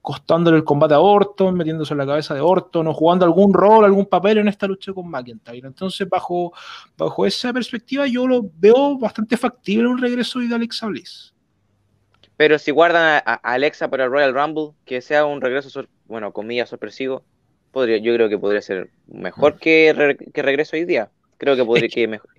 costándole el combate a Orton, metiéndose en la cabeza de Orton o jugando algún rol, algún papel en esta lucha con McIntyre. Entonces, bajo, bajo esa perspectiva, yo lo veo bastante factible un regreso hoy de Alexa Bliss. Pero si guardan a, Alexa para el Royal Rumble, que sea un regreso, bueno, comillas, sorpresivo, podría, yo creo que podría ser mejor mm. que, que regreso hoy día. Creo que podría que mejor.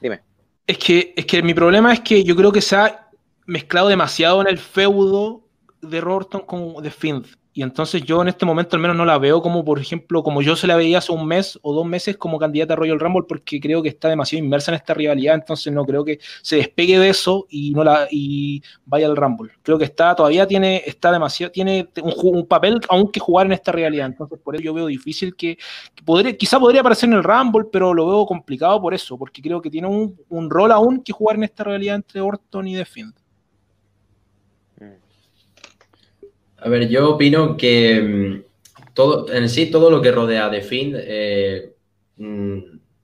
Dime. Es que, es que mi problema es que yo creo que se ha mezclado demasiado en el feudo de Rorton con The Fiend. Y entonces yo en este momento al menos no la veo como, por ejemplo, como yo se la veía hace un mes o dos meses como candidata a Royal Rumble porque creo que está demasiado inmersa en esta rivalidad, entonces no creo que se despegue de eso y no la y vaya al Rumble. Creo que está todavía tiene está demasiado tiene un, papel aún que jugar en esta rivalidad, entonces por eso yo veo difícil que, podría, quizá podría aparecer en el Rumble, pero lo veo complicado por eso, porque creo que tiene un, un rol aún que jugar en esta rivalidad entre Orton y The Fiend. A ver, yo opino que mm, todo, en sí todo lo que rodea a Finn eh, mm,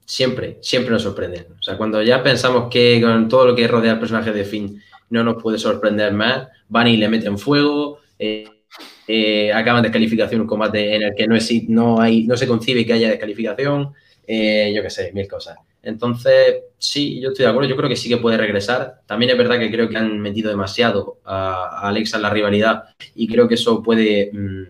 siempre, siempre nos sorprende. O sea, cuando ya pensamos que con todo lo que rodea al personaje de Finn no nos puede sorprender más, van y le meten fuego, eh, eh, acaban descalificación un combate en el que no, es, no, hay, no se concibe que haya descalificación, yo qué sé, mil cosas. Entonces, sí, yo estoy de acuerdo, yo creo que sí que puede regresar. También es verdad que creo que han metido demasiado a, Alexa en la rivalidad y creo que eso puede, mm,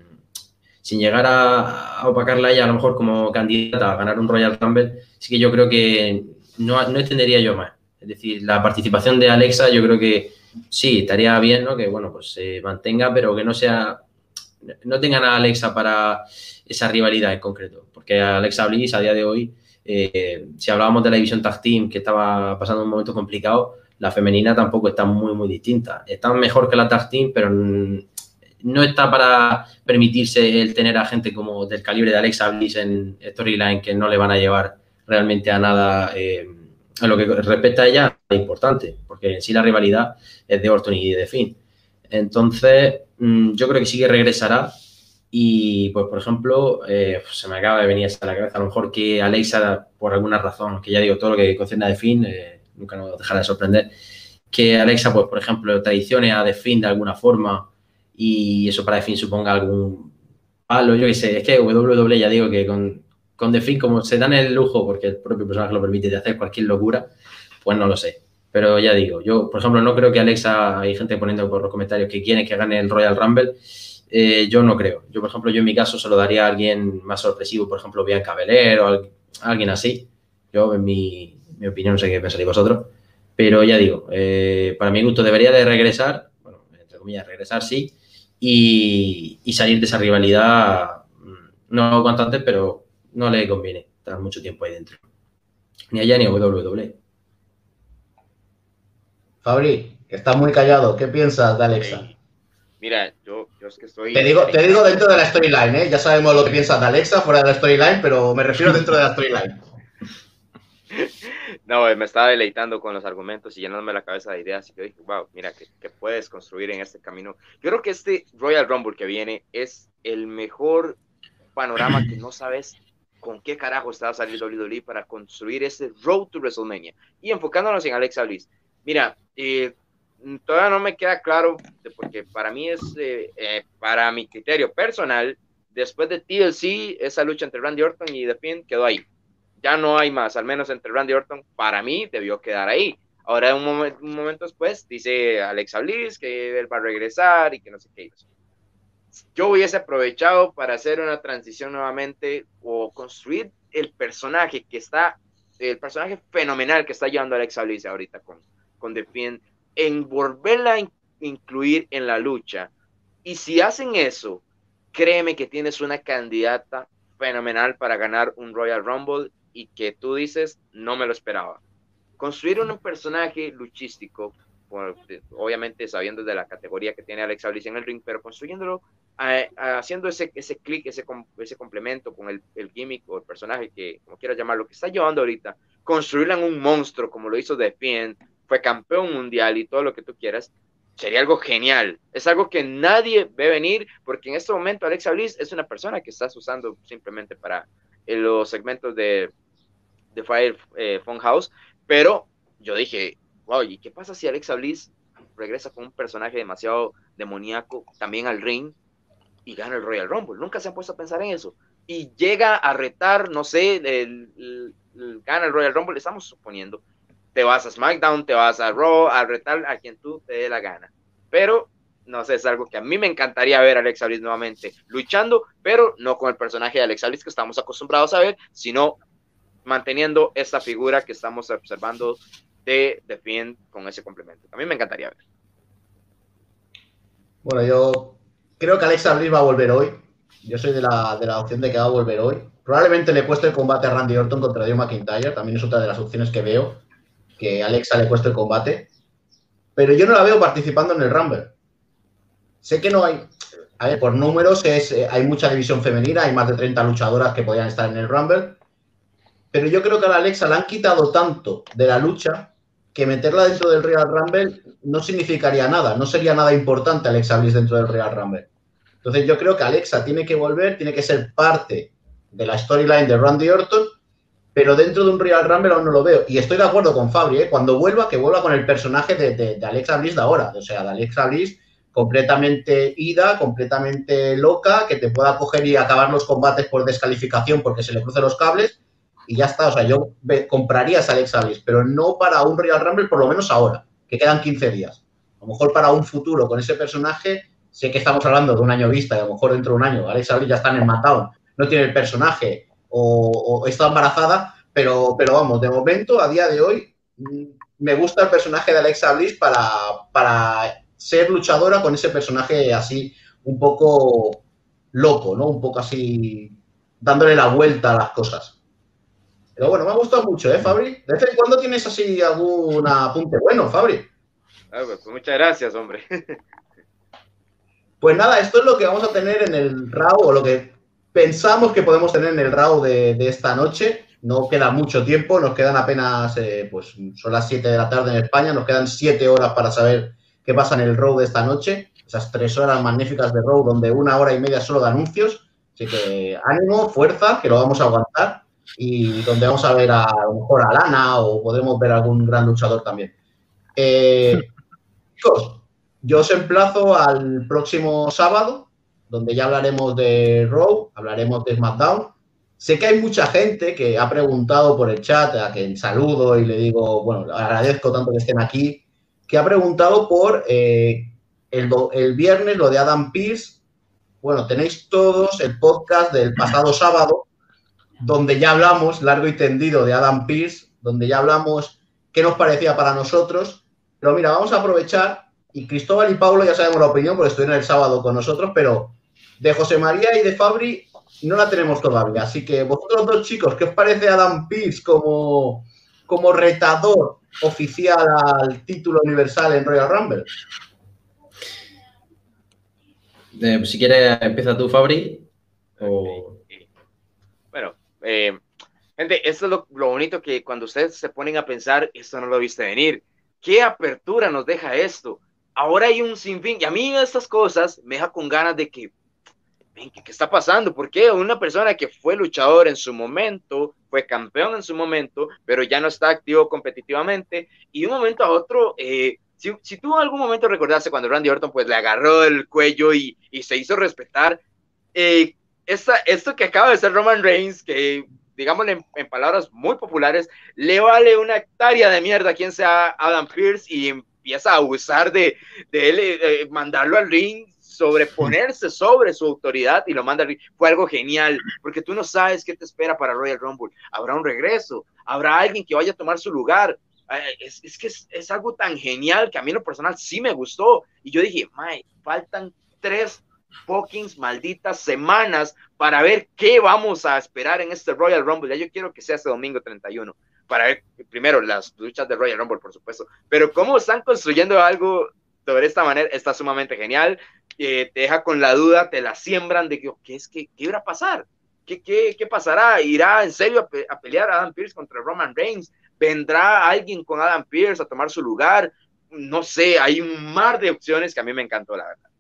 sin llegar a, opacarla ella a lo mejor como candidata a ganar un Royal Rumble, sí que yo creo que no, no extendería yo más. Es decir, la participación de Alexa yo creo que sí, estaría bien, ¿no? Que, bueno, pues se mantenga, pero que no sea, no tengan a Alexa para esa rivalidad en concreto. Porque Alexa Bliss a día de hoy eh, si hablábamos de la división tag team que estaba pasando un momento complicado, la femenina tampoco está muy, muy distinta. Está mejor que la tag team, pero no está para permitirse el tener a gente como del calibre de Alexa Bliss en Storyline que no le van a llevar realmente a nada eh, a lo que respecta a ella es importante, porque en sí la rivalidad es de Orton y de Finn. Entonces, mm, yo creo que sí que regresará. Y, pues, por ejemplo, eh, se me acaba de venir a la cabeza. A lo mejor que Alexa, por alguna razón, que ya digo, todo lo que concierne a Defin, eh, nunca nos dejará de sorprender, que Alexa, pues, por ejemplo, traicione a Defin de alguna forma y eso para Defin suponga algún palo, yo qué sé, es que WWE ya digo que con, con Defin, como se dan el lujo, porque el propio personaje lo permite, de hacer cualquier locura, pues no lo sé. Pero ya digo, yo, por ejemplo, no creo que Alexa, hay gente poniendo por los comentarios que quiere que gane el Royal Rumble. Eh, yo no creo. Yo, por ejemplo, yo en mi caso se lo daría a alguien más sorpresivo, por ejemplo, Bianca Belair o alguien así. Yo, en mi, opinión, no sé qué pensaréis vosotros. Pero ya digo, eh, para mi gusto debería de regresar, bueno, entre comillas, regresar sí, y, salir de esa rivalidad, mm, no cuanto antes, pero no le conviene estar mucho tiempo ahí dentro. Ni allá ni a WWE. Fabri, que está muy callado. ¿Qué piensas de Alexa? Mira, yo, yo es que estoy... Te digo, te digo dentro de la storyline, ¿eh? Ya sabemos lo que piensas de Alexa fuera de la storyline, pero me refiero dentro de la storyline. No, me estaba deleitando con los argumentos y llenándome la cabeza de ideas. Y yo dije, wow, mira, que, puedes construir en este camino. Yo creo que este Royal Rumble que viene es el mejor panorama que no sabes con qué carajo está a salir WWE para construir ese Road to WrestleMania. Y enfocándonos en Alexa Bliss. Mira, eh, todavía no me queda claro, porque para mí es, eh, eh, para mi criterio personal, después de TLC, esa lucha entre Randy Orton y The Finn quedó ahí ya no hay más, al menos entre Randy Orton, para mí debió quedar ahí. Ahora, un, un momento después, dice Alexa Bliss que él va a regresar y que no sé qué. Yo hubiese aprovechado para hacer una transición nuevamente o construir el personaje que está, el personaje fenomenal que está llevando Alexa Bliss ahorita con, con The Fiend, en volverla a incluir en la lucha. Y si hacen eso, créeme que tienes una candidata fenomenal para ganar un Royal Rumble y que tú dices, no me lo esperaba. Construir un personaje luchístico, obviamente sabiendo de la categoría que tiene Alexa Bliss en el ring, pero construyéndolo, haciendo ese, ese clic, ese, ese complemento con el, el, gimmick o el personaje que, como quieras llamarlo, que está llevando ahorita, construirla en un monstruo como lo hizo The Fiend, fue campeón mundial y todo lo que tú quieras, sería algo genial. Es algo que nadie ve venir, porque en este momento Alexa Bliss es una persona que estás usando simplemente para los segmentos de de Fire eh, House, pero yo dije, wow, ¿y qué pasa si Alexa Bliss regresa con un personaje demasiado demoníaco también al ring y gana el Royal Rumble? Nunca se han puesto a pensar en eso. Y llega a retar, no sé, el, gana el Royal Rumble, estamos suponiendo, te vas a SmackDown, te vas a Raw, a retar a quien tú te dé la gana. Pero no sé, es algo que a mí me encantaría ver a Alexa Bliss nuevamente luchando, pero no con el personaje de Alexa Bliss que estamos acostumbrados a ver, sino manteniendo esta figura que estamos observando de The con ese complemento. A mí me encantaría ver. Bueno, yo creo que Alexa Bliss va a volver hoy. Yo soy de la, de la opción de que va a volver hoy. Probablemente le cueste el combate a Randy Orton contra Drew McIntyre. También es otra de las opciones que veo. Que Alexa le cueste el combate. Pero yo no la veo participando en el Rumble. Sé que no hay. A ver, por números es, eh, hay mucha división femenina. Hay más de 30 luchadoras que podrían estar en el Rumble pero yo creo que a la Alexa la han quitado tanto de la lucha que meterla dentro del Real Rumble no significaría nada, no sería nada importante Alexa Bliss dentro del Real Rumble. Entonces yo creo que Alexa tiene que volver, tiene que ser parte de la storyline de Randy Orton, pero dentro de un Real Rumble aún no lo veo. Y estoy de acuerdo con Fabri, ¿eh? cuando vuelva, que vuelva con el personaje de, de Alexa Bliss de ahora, o sea, de Alexa Bliss completamente ida, completamente loca, que te pueda coger y acabar los combates por descalificación porque se le crucen los cables y ya está. O sea, yo compraría a Alexa Bliss, pero no para un Real Rumble, por lo menos ahora, que quedan 15 días. A lo mejor para un futuro con ese personaje, sé que estamos hablando de un año vista y a lo mejor dentro de un año Alexa Bliss ya está en el matado, no tiene el personaje o, está embarazada, pero, pero vamos, de momento, a día de hoy, mm, me gusta el personaje de Alexa Bliss para, para ser luchadora con ese personaje así un poco loco, ¿no? Un poco así dándole la vuelta a las cosas. Pero bueno, me ha gustado mucho, ¿eh, Fabri? ¿De vez en cuando tienes así algún apunte bueno, Fabri? Ah, pues, pues muchas gracias, hombre. Pues nada, esto es lo que vamos a tener en el RAW, o lo que pensamos que podemos tener en el RAW de, esta noche. No queda mucho tiempo, nos quedan apenas, eh, pues son las 7 de la tarde en España, nos quedan 7 horas para saber qué pasa en el RAW de esta noche. Esas 3 horas magníficas de RAW, donde una hora y media solo de anuncios. Así que ánimo, fuerza, que lo vamos a aguantar y donde vamos a ver a, lo mejor a Lana o podremos ver algún gran luchador también. Eh, chicos, yo os emplazo al próximo sábado, donde ya hablaremos de Raw, hablaremos de SmackDown. Sé que hay mucha gente que ha preguntado por el chat, a quien saludo y le digo, bueno, agradezco tanto que estén aquí, que ha preguntado por eh, el, el viernes lo de Adam Pearce. Bueno, tenéis todos el podcast del pasado sábado, donde ya hablamos largo y tendido de Adam Pearce, donde ya hablamos qué nos parecía para nosotros. Pero mira, vamos a aprovechar, y Cristóbal y Pablo ya sabemos la opinión porque estuvieron el sábado con nosotros, pero de José María y de Fabri no la tenemos todavía. Así que vosotros dos chicos, ¿qué os parece Adam Pearce como, como retador oficial al título universal en Royal Rumble? Eh, si quieres, empieza tú, Fabri. Bueno, eh, gente, esto es lo, bonito que cuando ustedes se ponen a pensar, esto no lo viste venir. ¿Qué apertura nos deja esto? Ahora hay un sinfín, y a mí estas cosas me deja con ganas de que, ¿qué, ¿qué está pasando? ¿Por qué una persona que fue luchador en su momento, fue campeón en su momento, pero ya no está activo competitivamente, y de un momento a otro eh, si, si tú en algún momento recordaste cuando Randy Orton pues le agarró el cuello y, y se hizo respetar, eh, esta, esto que acaba de ser Roman Reigns, que digámosle en, en, palabras muy populares, le vale una hectárea de mierda a quien sea Adam Pierce y empieza a abusar de, de él, eh, mandarlo al ring, sobreponerse sobre su autoridad y lo manda al. Fue algo genial, porque tú no sabes qué te espera para Royal Rumble. Habrá un regreso, habrá alguien que vaya a tomar su lugar, es, es que es, es, algo tan genial que a mí en lo personal sí me gustó. Y yo dije, Mae, faltan tres fucking malditas semanas para ver qué vamos a esperar en este Royal Rumble. Ya yo quiero que sea este domingo 31 para ver primero las luchas de Royal Rumble, por supuesto, pero cómo están construyendo algo de esta manera está sumamente genial. Eh, te deja con la duda, te la siembran de que, ¿qué es que qué irá a pasar? ¿Qué, qué, qué pasará? ¿Irá en serio a, a pelear Adam Pierce contra Roman Reigns? vendrá alguien con Adam Pierce a tomar su lugar. No sé, hay un mar de opciones que a mí me encantó, la verdad.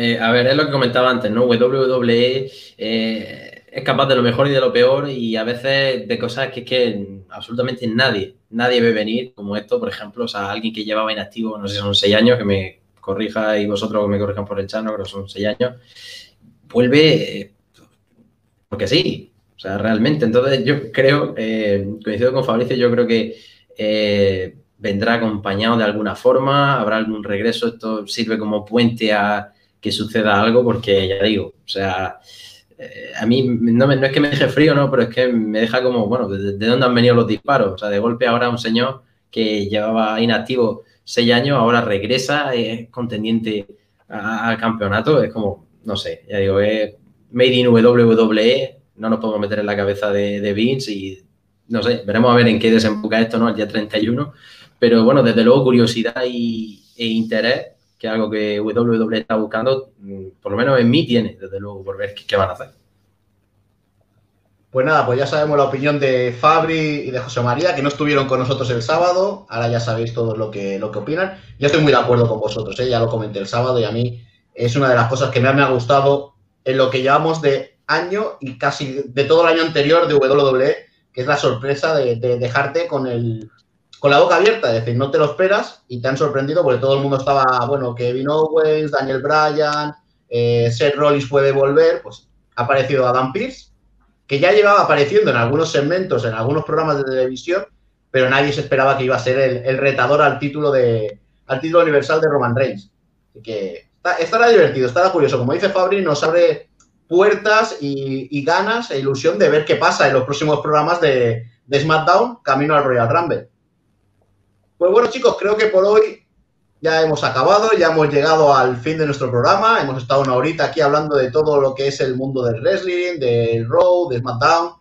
Eh, a ver, es lo que comentaba antes, ¿no? WWE eh, es capaz de lo mejor y de lo peor y a veces de cosas que es que absolutamente nadie, nadie ve venir, como esto, por ejemplo, o sea, alguien que llevaba inactivo, no sé son seis años, que me corrija y vosotros que me corrijan por el chano, pero son seis años, vuelve porque sí, o sea, realmente. Entonces, yo creo, eh, coincido con Fabricio, yo creo que vendrá acompañado de alguna forma, habrá algún regreso. Esto sirve como puente a que suceda algo, porque ya digo, o sea, eh, a mí no, me, no, es que me deje frío, no, pero es que me deja como, bueno, ¿de, de dónde han venido los disparos? O sea, de golpe ahora un señor que llevaba inactivo seis años, ahora regresa, es contendiente al campeonato, es como, no sé, ya digo, es Made in WWE, no nos podemos meter en la cabeza de, de Vince y no sé, veremos a ver en qué desemboca esto, ¿no? El día 31. Pero bueno, desde luego curiosidad y, e interés, que es algo que WWE está buscando, mm, por lo menos en mí tiene, desde luego, por ver qué, van a hacer. Pues nada, pues ya sabemos la opinión de Fabri y de José María, que no estuvieron con nosotros el sábado. Ahora ya sabéis todo lo que, lo que opinan. Yo estoy muy de acuerdo con vosotros, ¿eh? ya lo comenté el sábado y a mí es una de las cosas que más me ha gustado en lo que llevamos de año y casi de todo el año anterior de WWE, que es la sorpresa de dejarte con el con la boca abierta, es decir, no te lo esperas y te han sorprendido porque todo el mundo estaba, bueno, Kevin Owens, Daniel Bryan, eh, Seth Rollins puede volver, pues ha aparecido Adam Pearce, que ya llevaba apareciendo en algunos segmentos, en algunos programas de televisión, pero nadie se esperaba que iba a ser el, retador al título de al título universal de Roman Reigns. Así que estará divertido, estará curioso. Como dice Fabri, nos abre puertas y, y, ganas e ilusión de ver qué pasa en los próximos programas de, de SmackDown camino al Royal Rumble. Pues bueno, chicos, creo que por hoy ya hemos acabado, ya hemos llegado al fin de nuestro programa. Hemos estado una horita aquí hablando de todo lo que es el mundo del wrestling, del Raw, de SmackDown.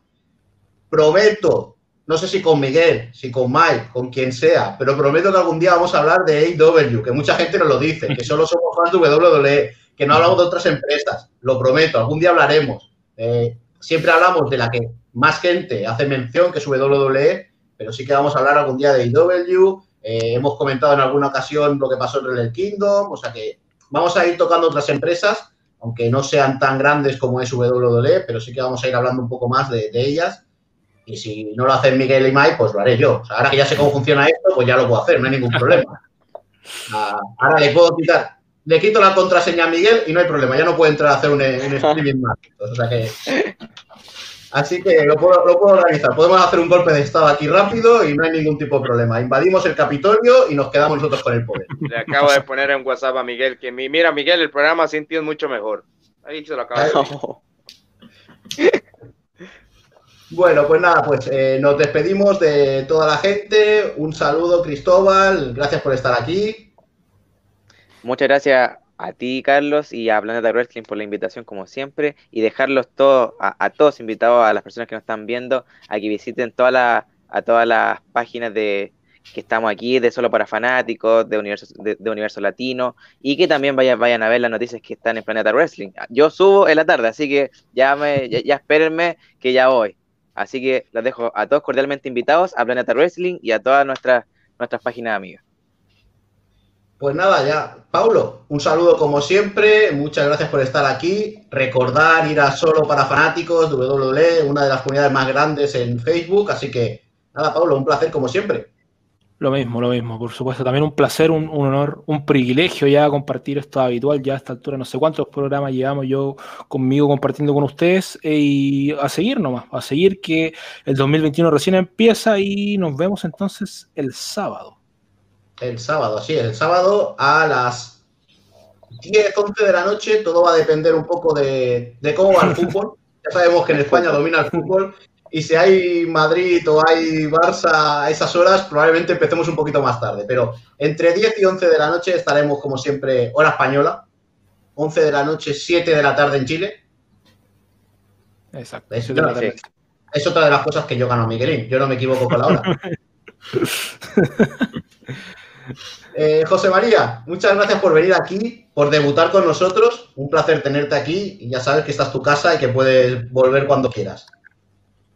Prometo, no sé si con Miguel, si con Mike, con quien sea, pero prometo que algún día vamos a hablar de AEW, que mucha gente nos lo dice, que solo somos fans de WWE, que no hablamos de otras empresas. Lo prometo, algún día hablaremos. Eh, siempre hablamos de la que más gente hace mención, que es WWE, pero sí que vamos a hablar algún día de AEW. Eh, hemos comentado en alguna ocasión lo que pasó en el Kingdom, o sea que vamos a ir tocando otras empresas, aunque no sean tan grandes como es WWE, pero sí que vamos a ir hablando un poco más de, de ellas. Y si no lo hacen Miguel y Mike, pues lo haré yo. O sea, ahora que ya sé cómo funciona esto, pues ya lo puedo hacer, no hay ningún problema. Uh, ahora le puedo quitar, le quito la contraseña a Miguel y no hay problema, ya no puede entrar a hacer un, un streaming más. O sea que Así que lo puedo, lo puedo, organizar. Podemos hacer un golpe de estado aquí rápido y no hay ningún tipo de problema. Invadimos el Capitolio y nos quedamos nosotros con el poder. Le acabo de poner en WhatsApp a Miguel que mira, Miguel, el programa sin ti es mucho mejor. Ahí se lo acabo de. Bueno, pues nada, pues eh, nos despedimos de toda la gente. Un saludo, Cristóbal. Gracias por estar aquí. Muchas gracias a ti, Carlos, y a Planeta Wrestling por la invitación, como siempre, y dejarlos todos, a, todos invitados, a las personas que nos están viendo, a que visiten todas las a todas las páginas de que estamos aquí, de Solo para Fanáticos, de Universo, de, Universo Latino, y que también vayan, vayan a ver las noticias que están en Planeta Wrestling. Yo subo en la tarde, así que ya, me, ya, espérenme que ya voy. Así que los dejo a todos cordialmente invitados a Planeta Wrestling y a todas nuestras, nuestras páginas amigas. Pues nada, ya. Paulo, un saludo como siempre. Muchas gracias por estar aquí. Recordar ir a Solo para Fanáticos, WWE, una de las comunidades más grandes en Facebook. Así que nada, Paulo, un placer como siempre. Lo mismo, lo mismo, por supuesto. También un placer, un, honor, un privilegio ya compartir esto habitual. Ya a esta altura no sé cuántos programas llevamos yo conmigo compartiendo con ustedes eh, y a seguir nomás, a seguir que el 2021 recién empieza y nos vemos entonces el sábado. El sábado, sí, el sábado a las 10, 11 de la noche. Todo va a depender un poco de, cómo va el fútbol. Ya sabemos que en España domina el fútbol. Y si hay Madrid o hay Barça a esas horas, probablemente empecemos un poquito más tarde. Pero entre 10 y 11 de la noche estaremos, como siempre, hora española. 11 de la noche, 7 de la tarde en Chile. Exacto. Es, es otra de las cosas que yo gano, Miguelín. Yo no me equivoco con la hora. Eh, José María, muchas gracias por venir aquí, por debutar con nosotros. Un placer tenerte aquí y ya sabes que esta es tu casa y que puedes volver cuando quieras.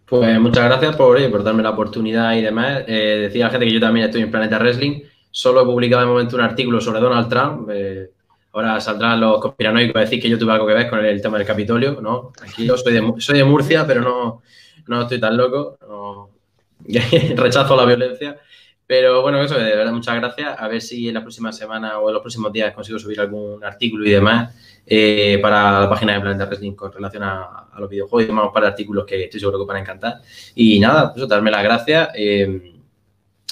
Pues muchas gracias por, por darme la oportunidad y demás. Eh, decía la gente que yo también estoy en Planeta Wrestling. Solo he publicado de momento un artículo sobre Donald Trump. Eh, ahora saldrán los conspiranoicos a decir que yo tuve algo que ver con el tema del Capitolio. ¿no? Aquí yo soy de, Murcia, pero no, no estoy tan loco. rechazo la violencia. Pero bueno, eso, de verdad, muchas gracias. A ver si en la próxima semana o en los próximos días consigo subir algún artículo y demás eh, para la página de Planeta Wrestling con relación a, los videojuegos y demás, para artículos que estoy seguro que van a encantar. Y nada, pues darme las gracias eh,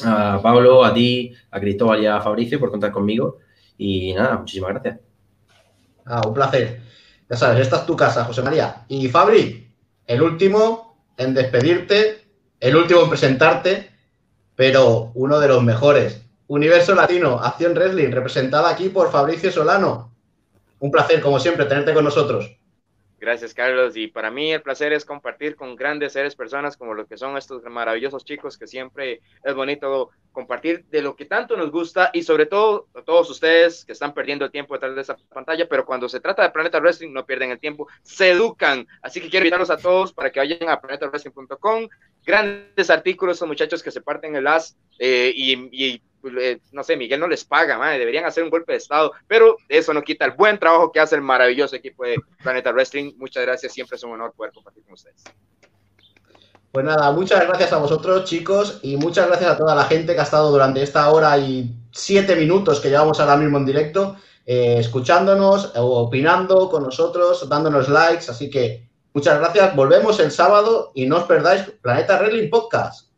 a Pablo, a ti, a Cristóbal y a Fabricio por contar conmigo. Y nada, muchísimas gracias. Ah, un placer. Ya sabes, esta es tu casa, José María. Y Fabri, el último en despedirte, el último en presentarte pero uno de los mejores. Universo Latino, Acción Wrestling, representada aquí por Fabricio Solano. Un placer, como siempre, tenerte con nosotros. Gracias, Carlos. Y para mí el placer es compartir con grandes seres personas como lo que son estos maravillosos chicos que siempre es bonito compartir de lo que tanto nos gusta y sobre todo a todos ustedes que están perdiendo el tiempo detrás de esa pantalla, pero cuando se trata de Planeta Wrestling no pierden el tiempo, se educan. Así que quiero invitarlos a todos para que vayan a planetawrestling.com. Grandes artículos, son muchachos que se parten el as eh, y eh, no sé, Miguel no les paga, deberían hacer un golpe de estado, pero eso no quita el buen trabajo que hace el maravilloso equipo de Planeta Wrestling. Muchas gracias, siempre es un honor poder compartir con ustedes. Pues nada, muchas gracias a vosotros, chicos, y muchas gracias a toda la gente que ha estado durante esta hora y siete minutos que llevamos ahora mismo en directo, eh, escuchándonos, opinando con nosotros, dándonos likes. Así que muchas gracias. Volvemos el sábado y no os perdáis Planeta Wrestling Podcast.